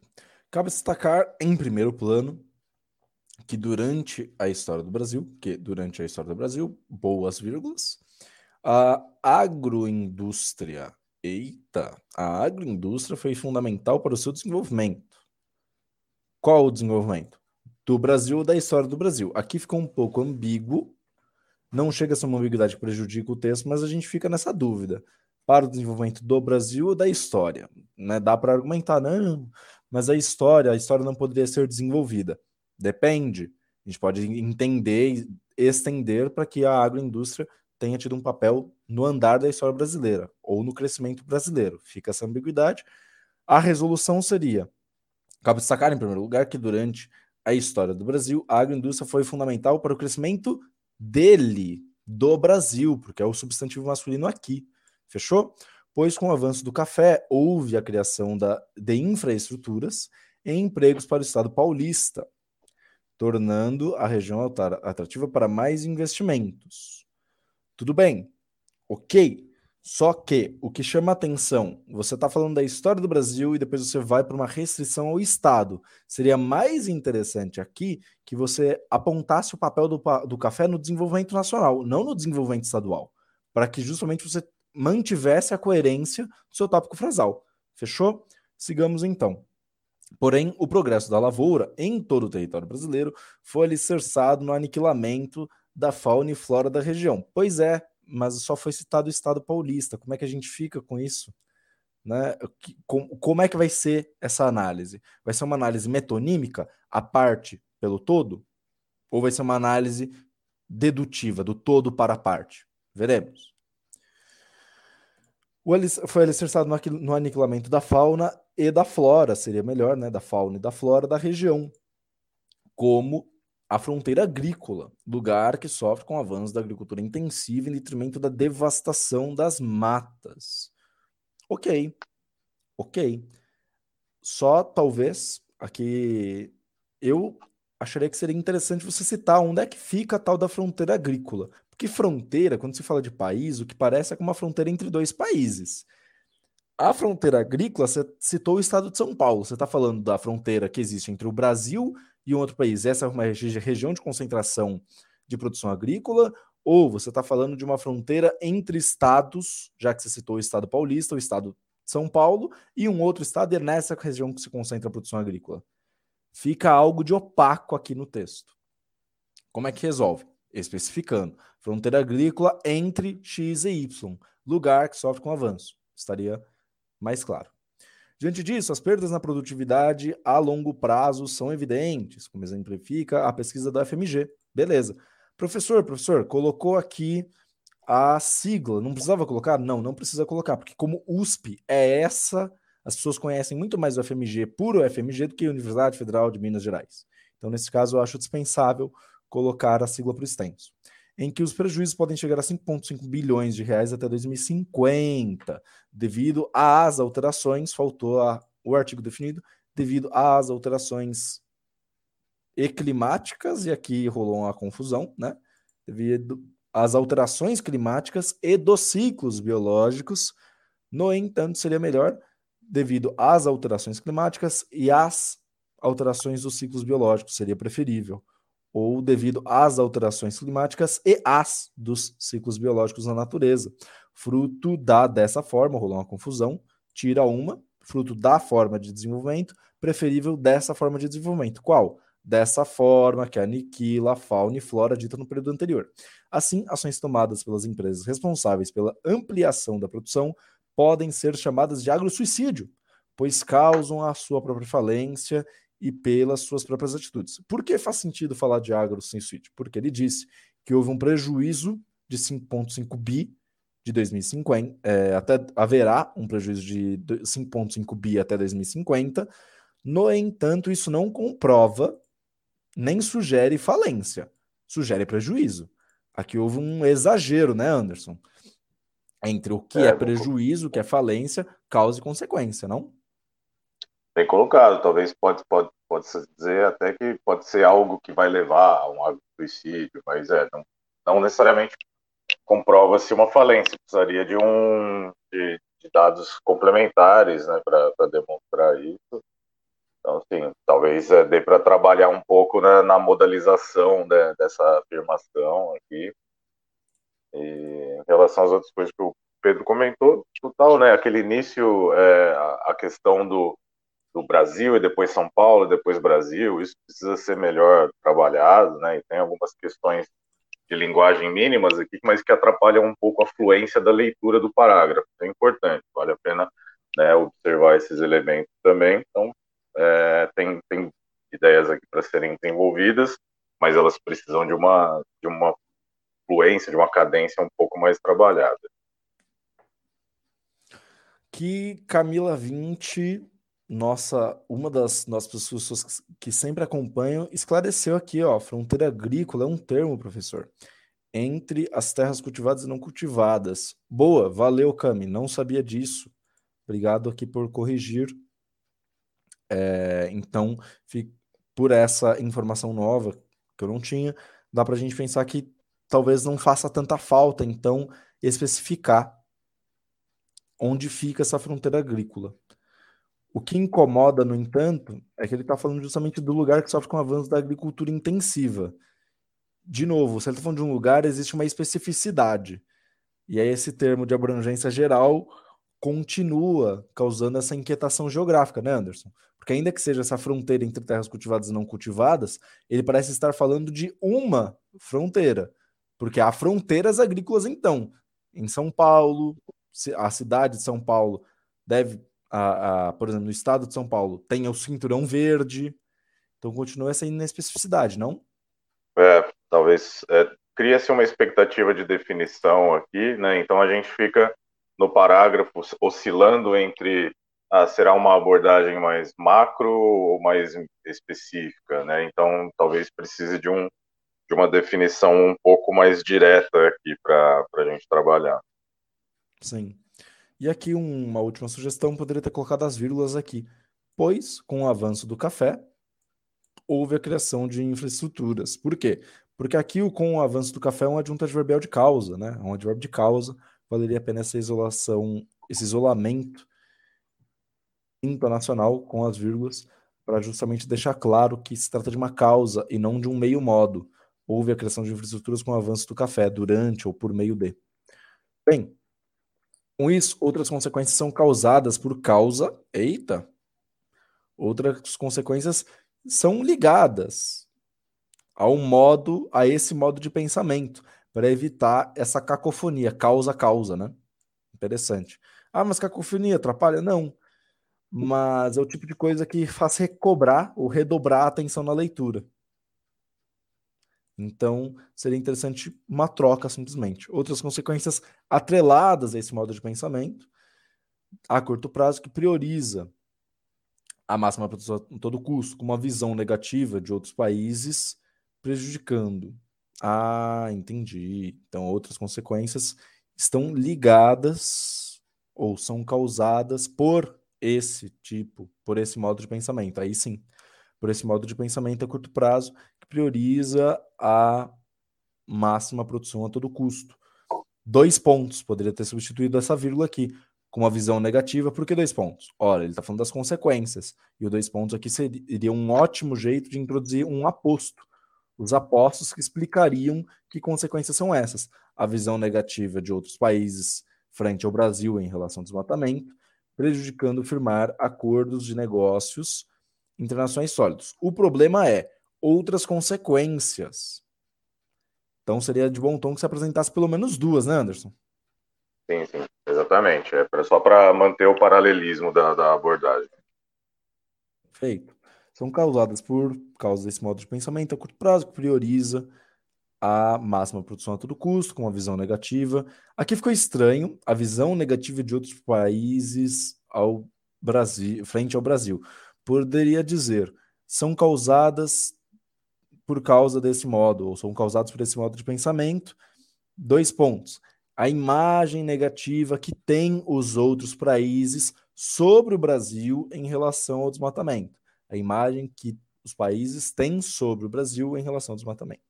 Cabe destacar, em primeiro plano, que durante a história do Brasil, que durante a história do Brasil, boas vírgulas, a agroindústria, eita, a agroindústria foi fundamental para o seu desenvolvimento. Qual o desenvolvimento? Do Brasil ou da história do Brasil? Aqui ficou um pouco ambíguo, não chega a ser uma ambiguidade que prejudica o texto, mas a gente fica nessa dúvida. Para o desenvolvimento do Brasil ou da história? Né? Dá para argumentar, não, mas a história, a história não poderia ser desenvolvida. Depende. A gente pode entender e estender para que a agroindústria tenha tido um papel no andar da história brasileira ou no crescimento brasileiro. Fica essa ambiguidade. A resolução seria: cabe destacar, em primeiro lugar, que durante a história do Brasil, a agroindústria foi fundamental para o crescimento dele, do Brasil, porque é o substantivo masculino aqui. Fechou? Pois com o avanço do café, houve a criação da, de infraestruturas e empregos para o Estado paulista, tornando a região atrativa para mais investimentos. Tudo bem, ok. Só que o que chama atenção, você está falando da história do Brasil e depois você vai para uma restrição ao Estado. Seria mais interessante aqui que você apontasse o papel do, do café no desenvolvimento nacional, não no desenvolvimento estadual, para que justamente você mantivesse a coerência do seu tópico frasal. Fechou? Sigamos então. Porém, o progresso da lavoura em todo o território brasileiro foi alicerçado no aniquilamento da fauna e flora da região. Pois é, mas só foi citado o estado paulista. Como é que a gente fica com isso? Né? Como é que vai ser essa análise? Vai ser uma análise metonímica, a parte pelo todo? Ou vai ser uma análise dedutiva, do todo para a parte? Veremos. O foi alicerçado no aniquilamento da fauna e da flora, seria melhor, né? Da fauna e da flora da região, como a fronteira agrícola, lugar que sofre com o avanço da agricultura intensiva em detrimento da devastação das matas. Ok, ok. Só talvez aqui eu acharia que seria interessante você citar onde é que fica a tal da fronteira agrícola. Porque fronteira, quando se fala de país, o que parece é como uma fronteira entre dois países. A fronteira agrícola, você citou o estado de São Paulo. Você está falando da fronteira que existe entre o Brasil e um outro país. Essa é uma região de concentração de produção agrícola? Ou você está falando de uma fronteira entre estados, já que você citou o estado paulista, o estado de São Paulo, e um outro estado, é nessa região que se concentra a produção agrícola? Fica algo de opaco aqui no texto. Como é que resolve? especificando fronteira agrícola entre X e Y, lugar que sofre com avanço. Estaria mais claro. Diante disso, as perdas na produtividade a longo prazo são evidentes, como exemplifica a pesquisa da FMG. Beleza. Professor, professor, colocou aqui a sigla. Não precisava colocar? Não, não precisa colocar, porque como USP é essa, as pessoas conhecem muito mais o FMG puro FMG do que a Universidade Federal de Minas Gerais. Então, nesse caso, eu acho dispensável colocar a sigla para o extenso, em que os prejuízos podem chegar a 5,5 bilhões de reais até 2050, devido às alterações, faltou a, o artigo definido, devido às alterações eclimáticas, e aqui rolou uma confusão, né? Devido às alterações climáticas e dos ciclos biológicos. No entanto, seria melhor devido às alterações climáticas e às alterações dos ciclos biológicos, seria preferível ou devido às alterações climáticas e às dos ciclos biológicos na natureza. Fruto da dessa forma, rolou uma confusão, tira uma, fruto da forma de desenvolvimento, preferível dessa forma de desenvolvimento. Qual? Dessa forma que aniquila a fauna e flora dita no período anterior. Assim, ações tomadas pelas empresas responsáveis pela ampliação da produção podem ser chamadas de agrosuicídio, pois causam a sua própria falência e pelas suas próprias atitudes. Por que faz sentido falar de agro sem suíte? Porque ele disse que houve um prejuízo de 5,5 bi de 2050, é, até haverá um prejuízo de 5,5 bi até 2050. No entanto, isso não comprova nem sugere falência, sugere prejuízo. Aqui houve um exagero, né, Anderson? Entre o que é, é prejuízo, o que é falência, causa e consequência, não? Bem colocado. Talvez pode, pode, pode dizer até que pode ser algo que vai levar a um suicídio, mas é, não, não necessariamente comprova-se uma falência. Precisaria de um de, de dados complementares né, para demonstrar isso. Então, assim, talvez é, dê para trabalhar um pouco né, na modalização né, dessa afirmação aqui. E em relação às outras coisas que o Pedro comentou, total, né? Aquele início, é, a questão do, do Brasil e depois São Paulo, e depois Brasil, isso precisa ser melhor trabalhado, né? E tem algumas questões de linguagem mínimas aqui, mas que atrapalham um pouco a fluência da leitura do parágrafo. É importante, vale a pena né, observar esses elementos também. Então, é, tem, tem ideias aqui para serem desenvolvidas, mas elas precisam de uma, de uma fluência, de uma cadência um pouco mais trabalhada. Que Camila 20 nossa, uma das nossas pessoas que sempre acompanham esclareceu aqui, ó, fronteira agrícola é um termo, professor, entre as terras cultivadas e não cultivadas. Boa, valeu, Cami, não sabia disso. Obrigado aqui por corrigir. É, então, por essa informação nova que eu não tinha, dá para a gente pensar que talvez não faça tanta falta, então, especificar onde fica essa fronteira agrícola. O que incomoda, no entanto, é que ele está falando justamente do lugar que sofre com o avanço da agricultura intensiva. De novo, se ele está falando de um lugar, existe uma especificidade. E aí esse termo de abrangência geral continua causando essa inquietação geográfica, né, Anderson? Porque ainda que seja essa fronteira entre terras cultivadas e não cultivadas, ele parece estar falando de uma fronteira. Porque há fronteiras agrícolas, então. Em São Paulo, a cidade de São Paulo deve a, a, por exemplo, no estado de São Paulo, tem o cinturão verde. Então continua essa inespecificidade, não? É, talvez é, cria-se uma expectativa de definição aqui, né? Então a gente fica no parágrafo oscilando entre ah, será uma abordagem mais macro ou mais específica, né? Então talvez precise de um de uma definição um pouco mais direta aqui para a gente trabalhar. Sim. E aqui uma última sugestão, poderia ter colocado as vírgulas aqui, pois com o avanço do café houve a criação de infraestruturas. Por quê? Porque aqui o com o avanço do café é um adjunto adverbial de causa, né? É um advérbio de causa, valeria a pena essa isolação, esse isolamento internacional com as vírgulas para justamente deixar claro que se trata de uma causa e não de um meio modo. Houve a criação de infraestruturas com o avanço do café durante ou por meio de. Bem, com isso, outras consequências são causadas por causa. Eita! Outras consequências são ligadas ao modo, a esse modo de pensamento, para evitar essa cacofonia, causa-causa, né? Interessante. Ah, mas cacofonia atrapalha? Não. Mas é o tipo de coisa que faz recobrar ou redobrar a atenção na leitura. Então, seria interessante uma troca simplesmente. Outras consequências atreladas a esse modo de pensamento, a curto prazo, que prioriza a máxima produção a todo custo, com uma visão negativa de outros países, prejudicando. Ah, entendi. Então, outras consequências estão ligadas ou são causadas por esse tipo, por esse modo de pensamento. Aí sim, por esse modo de pensamento a curto prazo, prioriza a máxima produção a todo custo. Dois pontos, poderia ter substituído essa vírgula aqui, com uma visão negativa, por que dois pontos? Ora, ele está falando das consequências, e o dois pontos aqui seria um ótimo jeito de introduzir um aposto. Os apostos que explicariam que consequências são essas. A visão negativa de outros países frente ao Brasil em relação ao desmatamento, prejudicando firmar acordos de negócios internacionais sólidos. O problema é, outras consequências. Então seria de bom tom que se apresentasse pelo menos duas, né, Anderson? Sim, sim, exatamente. É só para manter o paralelismo da, da abordagem. Perfeito. São causadas por causa desse modo de pensamento a curto prazo que prioriza a máxima produção a todo custo, com uma visão negativa. Aqui ficou estranho a visão negativa de outros países ao Brasil, frente ao Brasil. Poderia dizer, são causadas por causa desse modo, ou são causados por esse modo de pensamento. Dois pontos. A imagem negativa que tem os outros países sobre o Brasil em relação ao desmatamento. A imagem que os países têm sobre o Brasil em relação ao desmatamento.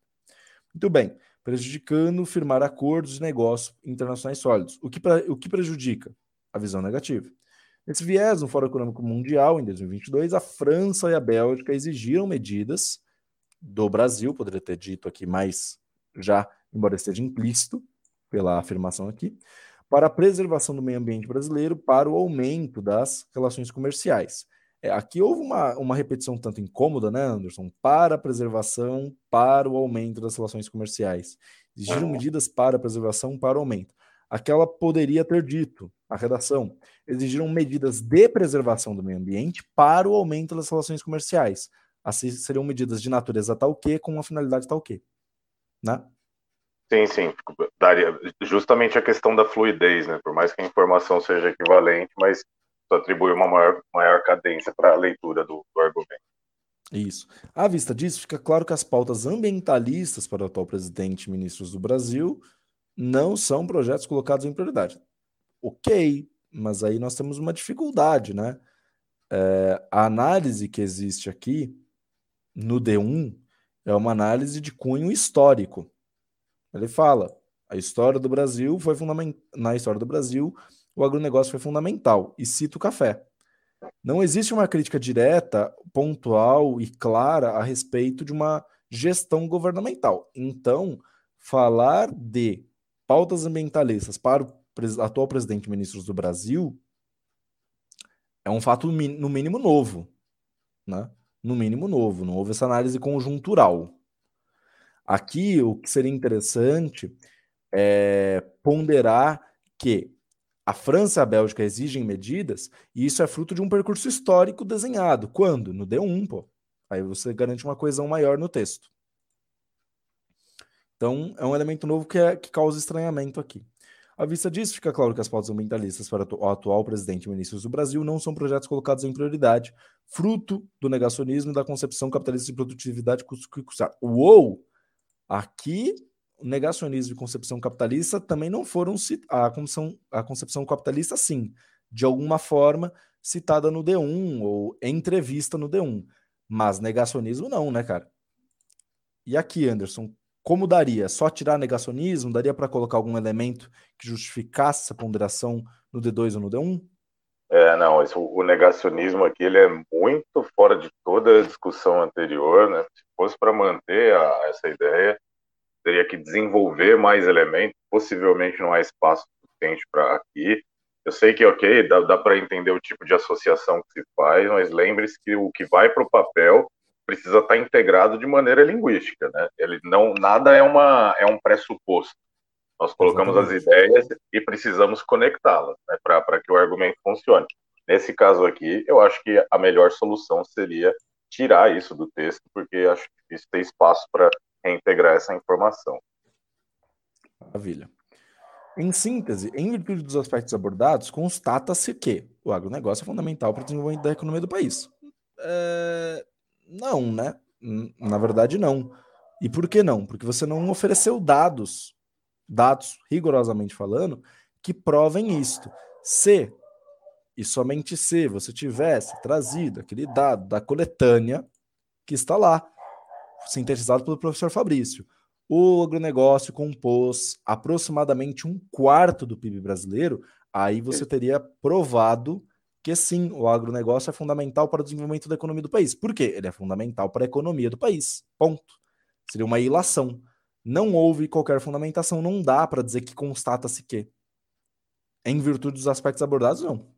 Muito bem. Prejudicando firmar acordos de negócio internacionais sólidos. O que, o que prejudica? A visão negativa. Nesse viés, no Fórum Econômico Mundial, em 2022, a França e a Bélgica exigiram medidas do Brasil, poderia ter dito aqui mais já, embora esteja implícito pela afirmação aqui, para a preservação do meio ambiente brasileiro, para o aumento das relações comerciais. É, aqui houve uma, uma repetição tanto incômoda, né, Anderson? Para a preservação, para o aumento das relações comerciais. Exigiram medidas para a preservação, para o aumento. Aquela poderia ter dito, a redação, exigiram medidas de preservação do meio ambiente para o aumento das relações comerciais. Assim, seriam medidas de natureza tal que, com uma finalidade tal que. Né? Sim, sim. Daria justamente a questão da fluidez, né? Por mais que a informação seja equivalente, mas atribui uma maior, maior cadência para a leitura do, do argumento. Isso. À vista disso, fica claro que as pautas ambientalistas para o atual presidente e ministros do Brasil não são projetos colocados em prioridade. Ok, mas aí nós temos uma dificuldade, né? É, a análise que existe aqui no D1 é uma análise de cunho histórico. Ele fala: a história do Brasil foi fundamental. Na história do Brasil, o agronegócio foi fundamental. E cita o café. Não existe uma crítica direta, pontual e clara a respeito de uma gestão governamental. Então, falar de pautas ambientalistas para o atual presidente e ministros do Brasil é um fato no mínimo novo, né? No mínimo novo, não houve essa análise conjuntural. Aqui, o que seria interessante é ponderar que a França e a Bélgica exigem medidas e isso é fruto de um percurso histórico desenhado. Quando? No D1, pô. Aí você garante uma coesão maior no texto. Então, é um elemento novo que, é, que causa estranhamento aqui. À vista disso, fica claro que as pautas ambientalistas para o atual presidente e ministros do Brasil não são projetos colocados em prioridade, fruto do negacionismo e da concepção capitalista de produtividade custo que custar. Uou! Aqui, negacionismo e concepção capitalista também não foram a a concepção capitalista, sim, de alguma forma citada no D1 ou entrevista no D1, mas negacionismo não, né, cara? E aqui, Anderson, como daria? Só tirar negacionismo? Daria para colocar algum elemento que justificasse essa ponderação no D2 ou no D1? É, não, o negacionismo aqui ele é muito fora de toda a discussão anterior, né? Se fosse para manter a, essa ideia, teria que desenvolver mais elementos, possivelmente não há espaço suficiente para aqui. Eu sei que, ok, dá, dá para entender o tipo de associação que se faz, mas lembre-se que o que vai para o papel precisa estar tá integrado de maneira linguística, né? Ele não, nada é, uma, é um pressuposto. Nós colocamos Exatamente. as ideias e precisamos conectá-las né, para que o argumento funcione. Nesse caso aqui, eu acho que a melhor solução seria tirar isso do texto, porque acho que isso tem espaço para reintegrar essa informação. Maravilha. Em síntese, em virtude dos aspectos abordados, constata-se que o agronegócio é fundamental para o desenvolvimento da economia do país. É... Não, né? Na verdade, não. E por que não? Porque você não ofereceu dados dados, rigorosamente falando, que provem isto. Se, e somente se, você tivesse trazido aquele dado da coletânea que está lá, sintetizado pelo professor Fabrício, o agronegócio compôs aproximadamente um quarto do PIB brasileiro, aí você teria provado que sim, o agronegócio é fundamental para o desenvolvimento da economia do país. Por quê? Ele é fundamental para a economia do país. Ponto. Seria uma ilação. Não houve qualquer fundamentação, não dá para dizer que constata-se que. Em virtude dos aspectos abordados, não.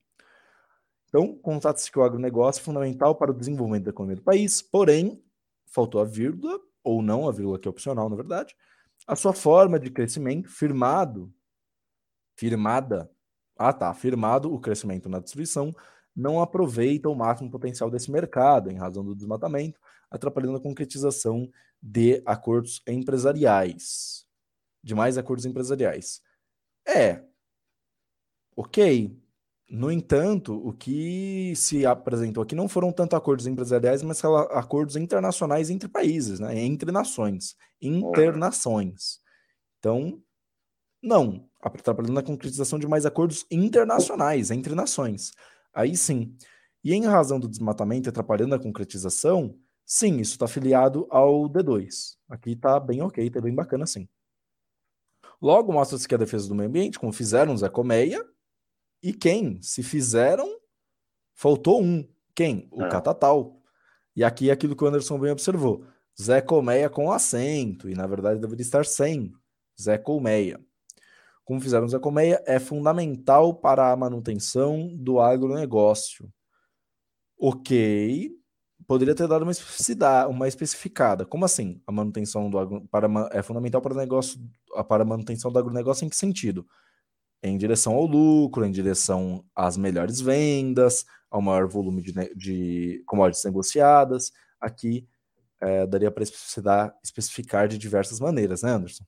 Então, constata-se que o agronegócio é fundamental para o desenvolvimento da economia do país, porém, faltou a vírgula, ou não, a vírgula que é opcional, na verdade, a sua forma de crescimento firmado, firmada, ah tá, firmado o crescimento na destruição, não aproveita o máximo potencial desse mercado, em razão do desmatamento, atrapalhando a concretização de acordos empresariais. De mais acordos empresariais. É. Ok. No entanto, o que se apresentou aqui não foram tanto acordos empresariais, mas acordos internacionais entre países, né? entre nações, internações. Então, não, atrapalhando a concretização de mais acordos internacionais, entre nações. Aí sim. E em razão do desmatamento atrapalhando a concretização, Sim, isso está afiliado ao D2. Aqui está bem ok, está bem bacana sim. Logo, mostra-se que a defesa do meio ambiente, como fizeram Zé Colmeia, e quem? Se fizeram Faltou um. Quem? O é. Catatal. E aqui é aquilo que o Anderson bem observou. Zé Colmeia com acento, e na verdade deveria estar sem Zé Colmeia. Como fizeram Zé Colmeia, é fundamental para a manutenção do agronegócio. Ok, poderia ter dado uma especificidade, uma especificada. Como assim? A manutenção do agro, para, é fundamental para o negócio, para a manutenção do agronegócio em que sentido? Em direção ao lucro, em direção às melhores vendas, ao maior volume de, de commodities negociadas. Aqui é, daria para especificar, especificar de diversas maneiras, né, Anderson?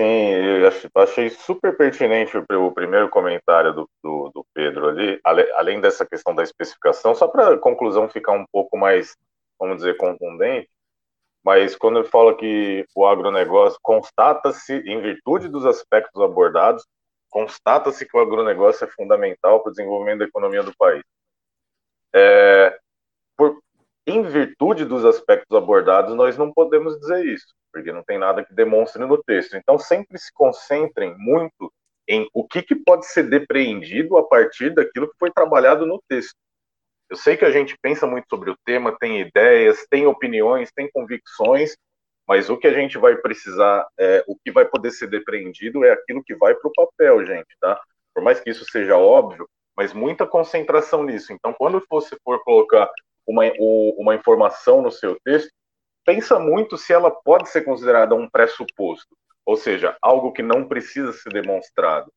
Sim, eu achei super pertinente o primeiro comentário do, do, do Pedro ali, além dessa questão da especificação, só para a conclusão ficar um pouco mais, vamos dizer, contundente, mas quando ele fala que o agronegócio constata-se, em virtude dos aspectos abordados, constata-se que o agronegócio é fundamental para o desenvolvimento da economia do país. É, por, em virtude dos aspectos abordados, nós não podemos dizer isso, porque não tem nada que demonstre no texto. Então, sempre se concentrem muito em o que, que pode ser depreendido a partir daquilo que foi trabalhado no texto. Eu sei que a gente pensa muito sobre o tema, tem ideias, tem opiniões, tem convicções, mas o que a gente vai precisar, é, o que vai poder ser depreendido é aquilo que vai para o papel, gente, tá? Por mais que isso seja óbvio, mas muita concentração nisso. Então, quando você for colocar uma, uma informação no seu texto, pensa muito se ela pode ser considerada um pressuposto, ou seja, algo que não precisa ser demonstrado.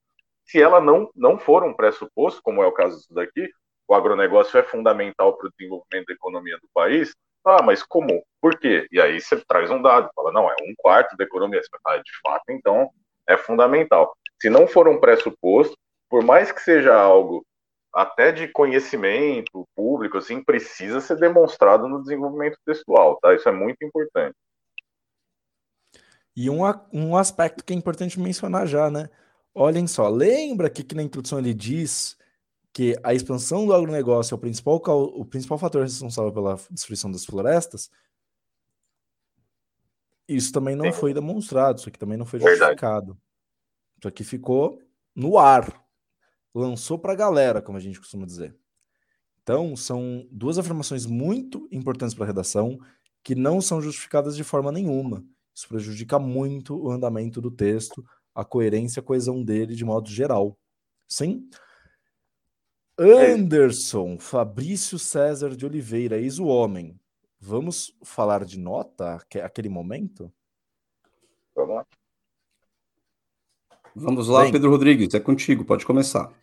Se ela não, não for um pressuposto, como é o caso disso daqui, o agronegócio é fundamental para o desenvolvimento da economia do país, ah, mas como? Por quê? E aí você traz um dado, fala, não, é um quarto da economia. Você fala, de fato, então é fundamental. Se não for um pressuposto, por mais que seja algo até de conhecimento público, assim, precisa ser demonstrado no desenvolvimento textual, tá? Isso é muito importante. E um, um aspecto que é importante mencionar já, né? Olhem só, lembra que, que na introdução ele diz que a expansão do agronegócio é o principal, o principal fator responsável pela destruição das florestas? Isso também não Sim. foi demonstrado, isso aqui também não foi justificado. Verdade. Isso aqui ficou no ar, lançou para a galera, como a gente costuma dizer. Então, são duas afirmações muito importantes para a redação que não são justificadas de forma nenhuma. Isso prejudica muito o andamento do texto, a coerência e a coesão dele de modo geral. Sim? Anderson, Fabrício César de Oliveira, eis o homem. Vamos falar de nota aquele momento? Vamos lá. Vamos lá, Bem, Pedro Rodrigues, é contigo, pode começar.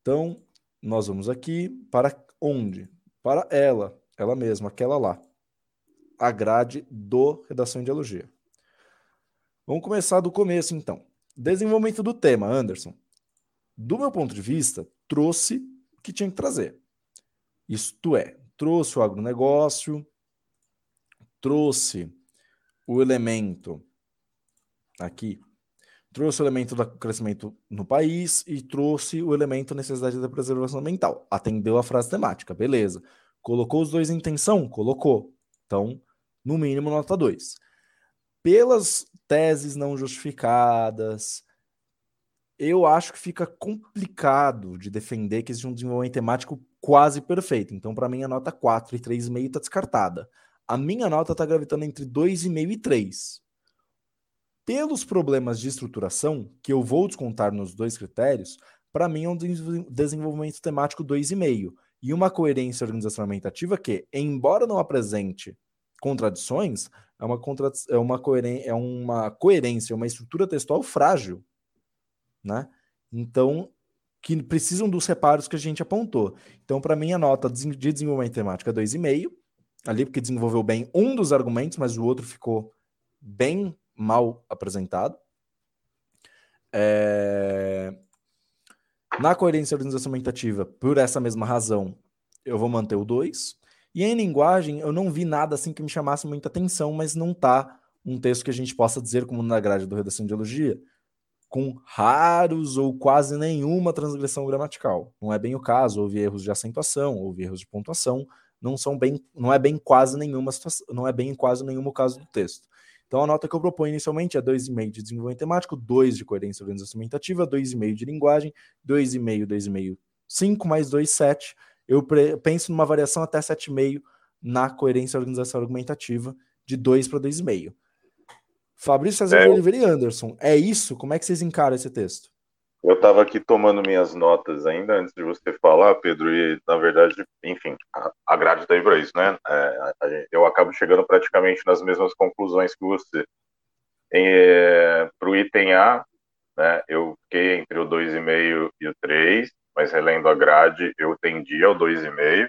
Então, nós vamos aqui para onde? Para ela, ela mesma, aquela lá. A grade do Redação de Elogia. Vamos começar do começo, então. Desenvolvimento do tema, Anderson. Do meu ponto de vista, trouxe o que tinha que trazer. Isto é, trouxe o agronegócio, trouxe o elemento aqui trouxe o elemento do crescimento no país e trouxe o elemento necessidade da preservação ambiental. Atendeu a frase temática, beleza. Colocou os dois em tensão? Colocou. Então, no mínimo, nota 2. Pelas teses não justificadas, eu acho que fica complicado de defender que existe um desenvolvimento temático quase perfeito. Então, para mim, a nota 4 e 3,5 está descartada. A minha nota está gravitando entre 2,5 e 3 pelos problemas de estruturação, que eu vou descontar nos dois critérios, para mim é um desenvolvimento temático 2,5 e uma coerência organizacional que, embora não apresente contradições, é uma, contra... é uma, coeren... é uma coerência, uma estrutura textual frágil, né? Então, que precisam dos reparos que a gente apontou. Então, para mim, a nota de desenvolvimento temático é 2,5, ali porque desenvolveu bem um dos argumentos, mas o outro ficou bem mal apresentado. É... Na coerência organização por essa mesma razão, eu vou manter o 2. E em linguagem, eu não vi nada assim que me chamasse muita atenção, mas não tá um texto que a gente possa dizer, como na grade do Redação de Elogia, com raros ou quase nenhuma transgressão gramatical. Não é bem o caso, houve erros de acentuação, houve erros de pontuação, não são bem, não é bem quase nenhuma situação, não é bem quase nenhum caso do texto. Então a nota que eu proponho inicialmente é 2,5 de desenvolvimento temático, 2 de coerência organização 2,5 de linguagem, 2,5, 2,5, 5 mais 2, 7. eu penso numa variação até 7,5 na coerência da organização argumentativa, de 2 para 2,5. Fabrício César é. Oliveira e Anderson, é isso? Como é que vocês encaram esse texto? Eu estava aqui tomando minhas notas ainda antes de você falar, Pedro, e na verdade, enfim, a, a grade da Ibra né? É, eu acabo chegando praticamente nas mesmas conclusões que você. É, Para o item A, né, eu fiquei entre o 2,5 e o 3, mas relendo a grade, eu tendi ao 2,5.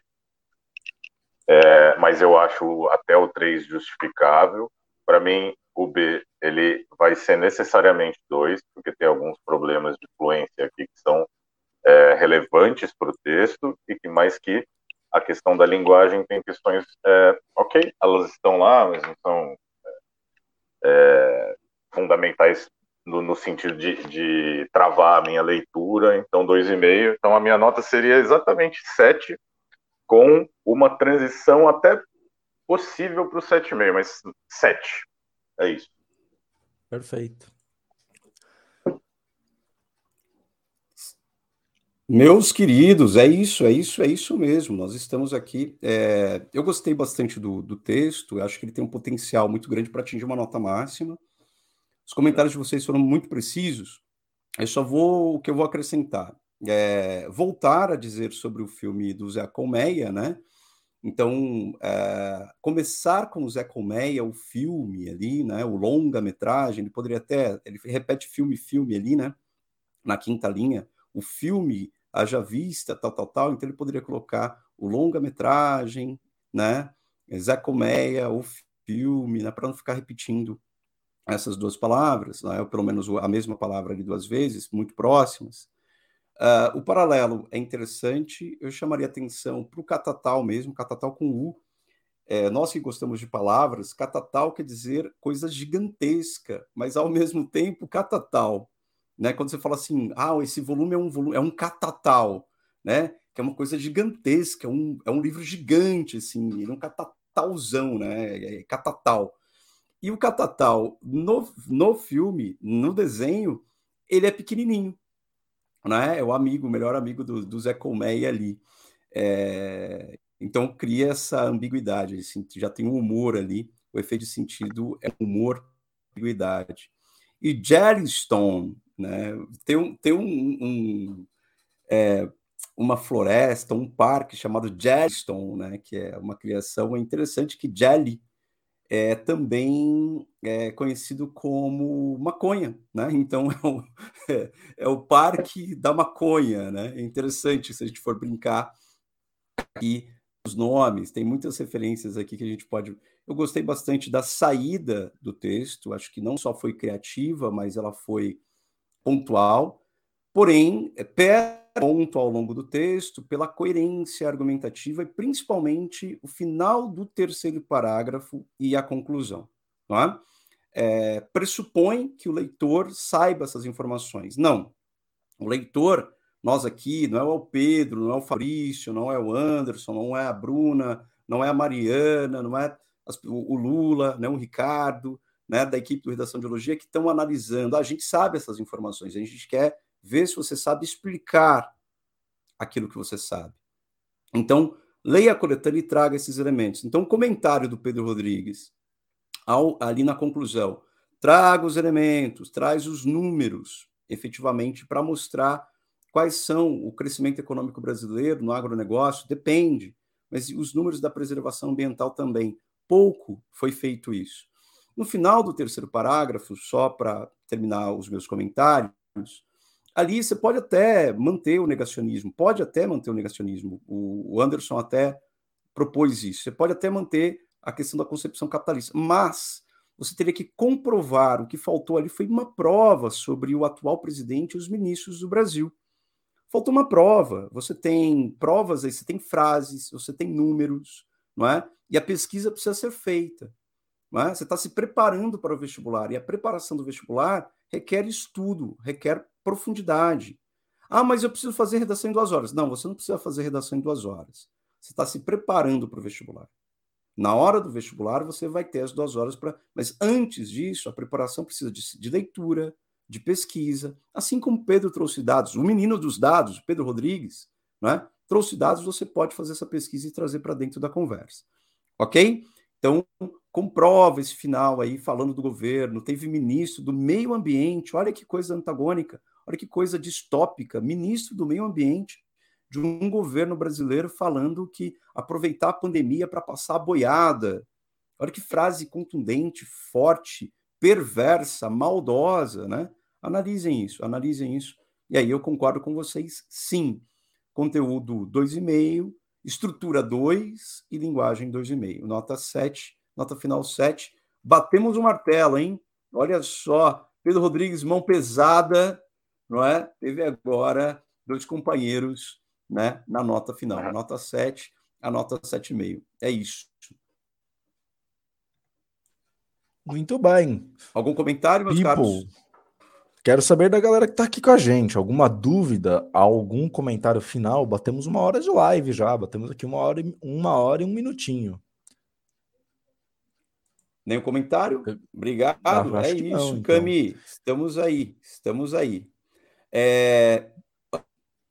É, mas eu acho até o 3 justificável. Para mim, o B ele vai ser necessariamente 2, porque tem alguns problemas de fluência aqui que são é, relevantes para o texto, e que mais que a questão da linguagem tem questões, é, ok, elas estão lá, mas não são é, fundamentais no, no sentido de, de, travar a minha leitura, então 2,5. Então a minha nota seria exatamente 7, com uma transição até possível para o 7,5, mas 7. É isso. Perfeito. Meus queridos, é isso, é isso, é isso mesmo. Nós estamos aqui. É... Eu gostei bastante do, do texto, eu acho que ele tem um potencial muito grande para atingir uma nota máxima. Os comentários de vocês foram muito precisos. Eu só vou o que eu vou acrescentar. É, voltar a dizer sobre o filme do Zé Colmeia, né? Então, é, começar com o Zé Colmeia, o filme ali, né? O longa-metragem, ele poderia até. Ele repete filme, filme ali, né? Na quinta linha. O filme haja vista, tal, tal, tal. Então, ele poderia colocar o longa-metragem, né? Zé Colmeia, o filme, né? Para não ficar repetindo essas duas palavras, né, ou pelo menos a mesma palavra ali duas vezes, muito próximas. Uh, o paralelo é interessante, eu chamaria atenção para o catatal mesmo, catatal com U. É, nós que gostamos de palavras, catatal quer dizer coisa gigantesca, mas ao mesmo tempo catatal. Né? Quando você fala assim, ah, esse volume é um volume, é um catatal, né? que é uma coisa gigantesca, é um, é um livro gigante, assim, é um catatalzão, né? É catatal. E o Catatal, no, no filme, no desenho, ele é pequenininho. Né? É o amigo, o melhor amigo do, do Zé Colmeia ali. É, então cria essa ambiguidade, assim, já tem um humor ali, o efeito de sentido é humor, ambiguidade. E Jellystone, né, tem, tem um, um é, uma floresta, um parque chamado Jellystone, né, que é uma criação interessante que Jelly é também é conhecido como maconha, né? Então é o, é, é o parque da maconha, né? É interessante se a gente for brincar aqui os nomes, tem muitas referências aqui que a gente pode. Eu gostei bastante da saída do texto, acho que não só foi criativa, mas ela foi pontual. Porém, é, ponto ao longo do texto, pela coerência argumentativa e principalmente o final do terceiro parágrafo e a conclusão. Não é? É, pressupõe que o leitor saiba essas informações. Não. O leitor, nós aqui, não é o Pedro, não é o Fabrício, não é o Anderson, não é a Bruna, não é a Mariana, não é o Lula, né, o Ricardo, né, da equipe do Redação de Biologia, que estão analisando. A gente sabe essas informações, a gente quer ver se você sabe explicar aquilo que você sabe. Então, leia a coletânea e traga esses elementos. Então, o comentário do Pedro Rodrigues, ao, ali na conclusão, traga os elementos, traz os números, efetivamente, para mostrar quais são o crescimento econômico brasileiro no agronegócio, depende, mas os números da preservação ambiental também. Pouco foi feito isso. No final do terceiro parágrafo, só para terminar os meus comentários, ali você pode até manter o negacionismo, pode até manter o negacionismo. O Anderson até propôs isso. Você pode até manter a questão da concepção capitalista, mas você teria que comprovar o que faltou ali foi uma prova sobre o atual presidente e os ministros do Brasil. Faltou uma prova. Você tem provas aí, você tem frases, você tem números, não é? E a pesquisa precisa ser feita. É? Você está se preparando para o vestibular e a preparação do vestibular requer estudo, requer profundidade. Ah, mas eu preciso fazer redação em duas horas. Não, você não precisa fazer redação em duas horas. Você está se preparando para o vestibular. Na hora do vestibular, você vai ter as duas horas para. Mas antes disso, a preparação precisa de, de leitura, de pesquisa, assim como Pedro trouxe dados. O menino dos dados, Pedro Rodrigues, né, trouxe dados, você pode fazer essa pesquisa e trazer para dentro da conversa. Ok? Então, comprova esse final aí falando do governo. Teve ministro do meio ambiente, olha que coisa antagônica, olha que coisa distópica. Ministro do meio ambiente de um governo brasileiro falando que aproveitar a pandemia para passar a boiada. Olha que frase contundente, forte, perversa, maldosa, né? Analisem isso, analisem isso. E aí eu concordo com vocês, sim. Conteúdo 2,5, estrutura 2 e linguagem 2,5. Nota 7, nota final 7. Batemos o martelo, hein? Olha só, Pedro Rodrigues, mão pesada, não é? Teve agora dois companheiros né, na nota final. Uhum. Nota 7, a nota 7,5. É isso. Muito bem. Algum comentário, meus People, caros? Quero saber da galera que está aqui com a gente. Alguma dúvida, algum comentário final? Batemos uma hora de live já. Batemos aqui uma hora, e, uma hora e um minutinho. Nenhum comentário? Obrigado. Ah, é isso, não, então. Cami. Estamos aí. Estamos aí. É...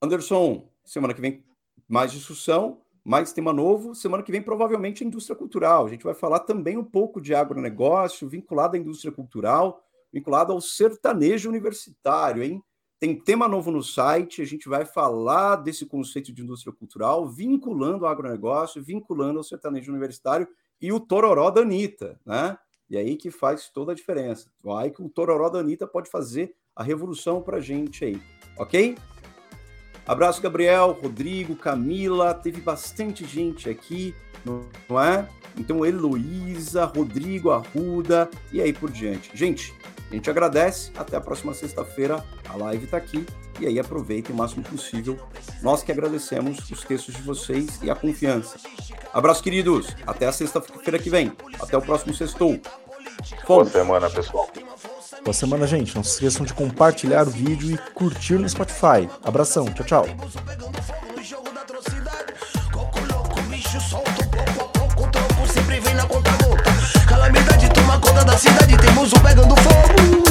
Anderson, Semana que vem, mais discussão, mais tema novo. Semana que vem, provavelmente, indústria cultural. A gente vai falar também um pouco de agronegócio, vinculado à indústria cultural, vinculado ao sertanejo universitário, hein? Tem tema novo no site, a gente vai falar desse conceito de indústria cultural, vinculando ao agronegócio, vinculando ao sertanejo universitário e o tororó da Anitta, né? E aí que faz toda a diferença. Vai que o tororó da Anitta pode fazer a revolução para a gente aí, ok? Abraço, Gabriel, Rodrigo, Camila. Teve bastante gente aqui, não é? Então, Heloísa, Rodrigo, Arruda e aí por diante. Gente, a gente agradece. Até a próxima sexta-feira. A live está aqui. E aí aproveitem o máximo possível. Nós que agradecemos os textos de vocês e a confiança. Abraço, queridos. Até a sexta-feira que vem. Até o próximo sextou. Boa semana, pessoal. Boa semana, gente. Não se esqueçam de compartilhar o vídeo e curtir no Spotify. Abração, tchau, tchau. Calamidade toma conta da cidade, pegando fogo.